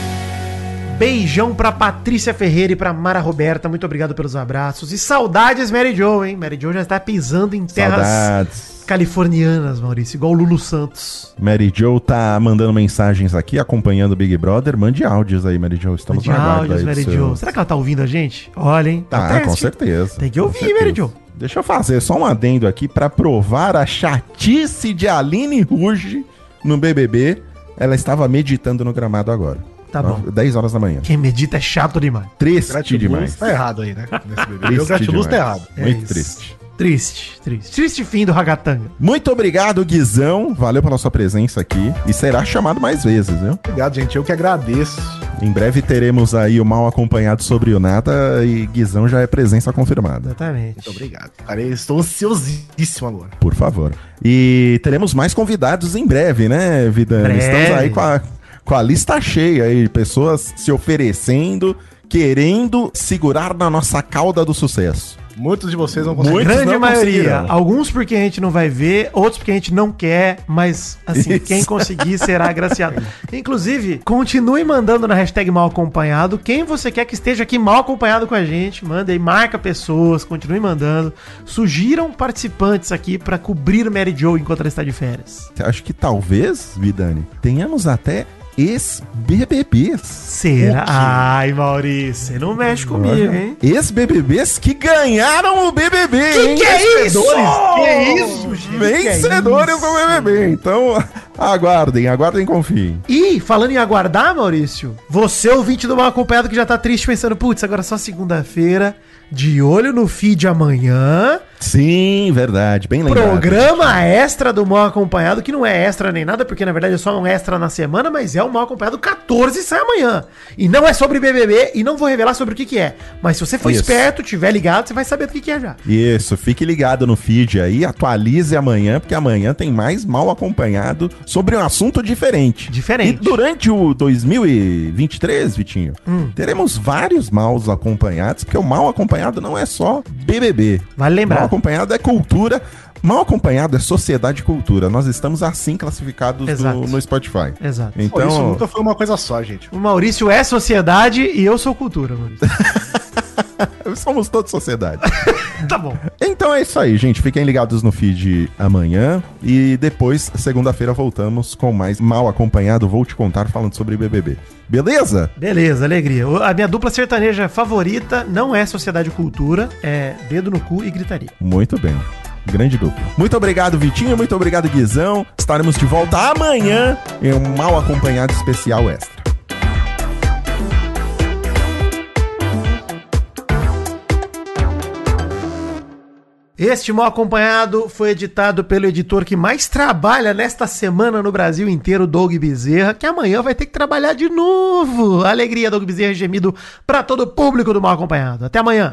Beijão pra Patrícia Ferreira e pra Mara Roberta. Muito obrigado pelos abraços. E saudades, Mary Jo, hein? Mary Jo já está pisando em terras Saudades. californianas, Maurício. Igual o Lulu Santos. Mary Jo tá mandando mensagens aqui, acompanhando o Big Brother. Mande áudios aí, Mary Jo. Estamos De no aguardo áudios, aí Mary dos Jo. seus- Será que ela tá ouvindo a gente? Olha, hein? Tá, Teste. com certeza. Tem que ouvir. Mary Jo. Deixa eu fazer só um adendo aqui pra provar a chatice de Aline Ruge no BBB. Ela estava meditando no gramado agora. Tá bom. 10 horas da manhã. Quem medita é chato demais. Triste demais. tá errado aí, né? Nesse. Triste O Gratiluz tá errado. É Muito isso. triste. Triste, triste. Triste fim do Ragatanga. Muito obrigado, Guizão. Valeu pela sua presença aqui. E será chamado mais vezes, viu? Obrigado, gente. Eu que agradeço. Em breve teremos aí o mal acompanhado sobre o nada e Guizão já é presença confirmada. Exatamente. Muito obrigado. Cara, eu estou ansiosíssimo agora. Por favor. E teremos mais convidados em breve, né, Vidani? Breve. Estamos aí com a, com a lista cheia aí, pessoas se oferecendo, querendo segurar na nossa cauda do sucesso. Muitos de vocês não conseguem. Muitos Grande não maioria. Alguns porque a gente não vai ver, outros porque a gente não quer, mas assim, Isso. quem conseguir será agraciado. <laughs> Inclusive, continue mandando na hashtag mal acompanhado. Quem você quer que esteja aqui mal acompanhado com a gente, manda aí, marca pessoas, continue mandando. Sugiram participantes aqui pra cobrir Mary Jo enquanto ela está de férias. Acho que talvez, Vidani, tenhamos até ex-BBBs. Será? Ai, Maurício, você não mexe comigo, hein? Ex-BBBs que ganharam o BBB, hein? Que é isso? Que isso, gente? Vencedores do BBB. Então, aguardem, aguardem e confiem. E, falando em aguardar, Maurício, você, ouvinte do Mal Acompanhado, que já tá triste pensando, putz, agora é só segunda-feira, de olho no feed amanhã, Sim, verdade. Bem lembrado. programa extra do Mal Acompanhado, que não é extra nem nada, porque na verdade é só um extra na semana, mas é o Mal Acompanhado 14 e sai amanhã. E não é sobre BBB, e não vou revelar sobre o que que é. Mas se você for Isso. esperto, tiver ligado, você vai saber do que que é já. Isso, fique ligado no feed aí, atualize amanhã, porque amanhã tem mais mal acompanhado sobre um assunto diferente. Diferente. E durante o 2023, Vitinho, teremos vários maus acompanhados, porque o mal acompanhado não é só BBB. Vale lembrar. Acompanhado é cultura. Mal acompanhado é sociedade e cultura. Nós estamos assim classificados Exato. no, Spotify. Exato. Pô, isso Então, nunca foi uma coisa só, gente. O Maurício é sociedade e eu sou cultura, Maurício. <laughs> <laughs> somos todos sociedade. <laughs> tá bom. Então é isso aí, gente. Fiquem ligados no feed amanhã. E depois, segunda-feira, voltamos com mais Mal Acompanhado. Vou te contar falando sobre BBB. Beleza? Beleza, alegria. A minha dupla sertaneja favorita não é Sociedade e Cultura, é Dedo no Cu e Gritaria. Muito bem. Grande dupla. Muito obrigado, Vitinho. Muito obrigado, Guizão. Estaremos de volta amanhã em um Mal Acompanhado especial extra. Este Mal Acompanhado foi editado pelo editor que mais trabalha nesta semana no Brasil inteiro, Doug Bezerra, que amanhã vai ter que trabalhar de novo. Alegria, Doug Bezerra, gemido para todo o público do Mal Acompanhado. Até amanhã.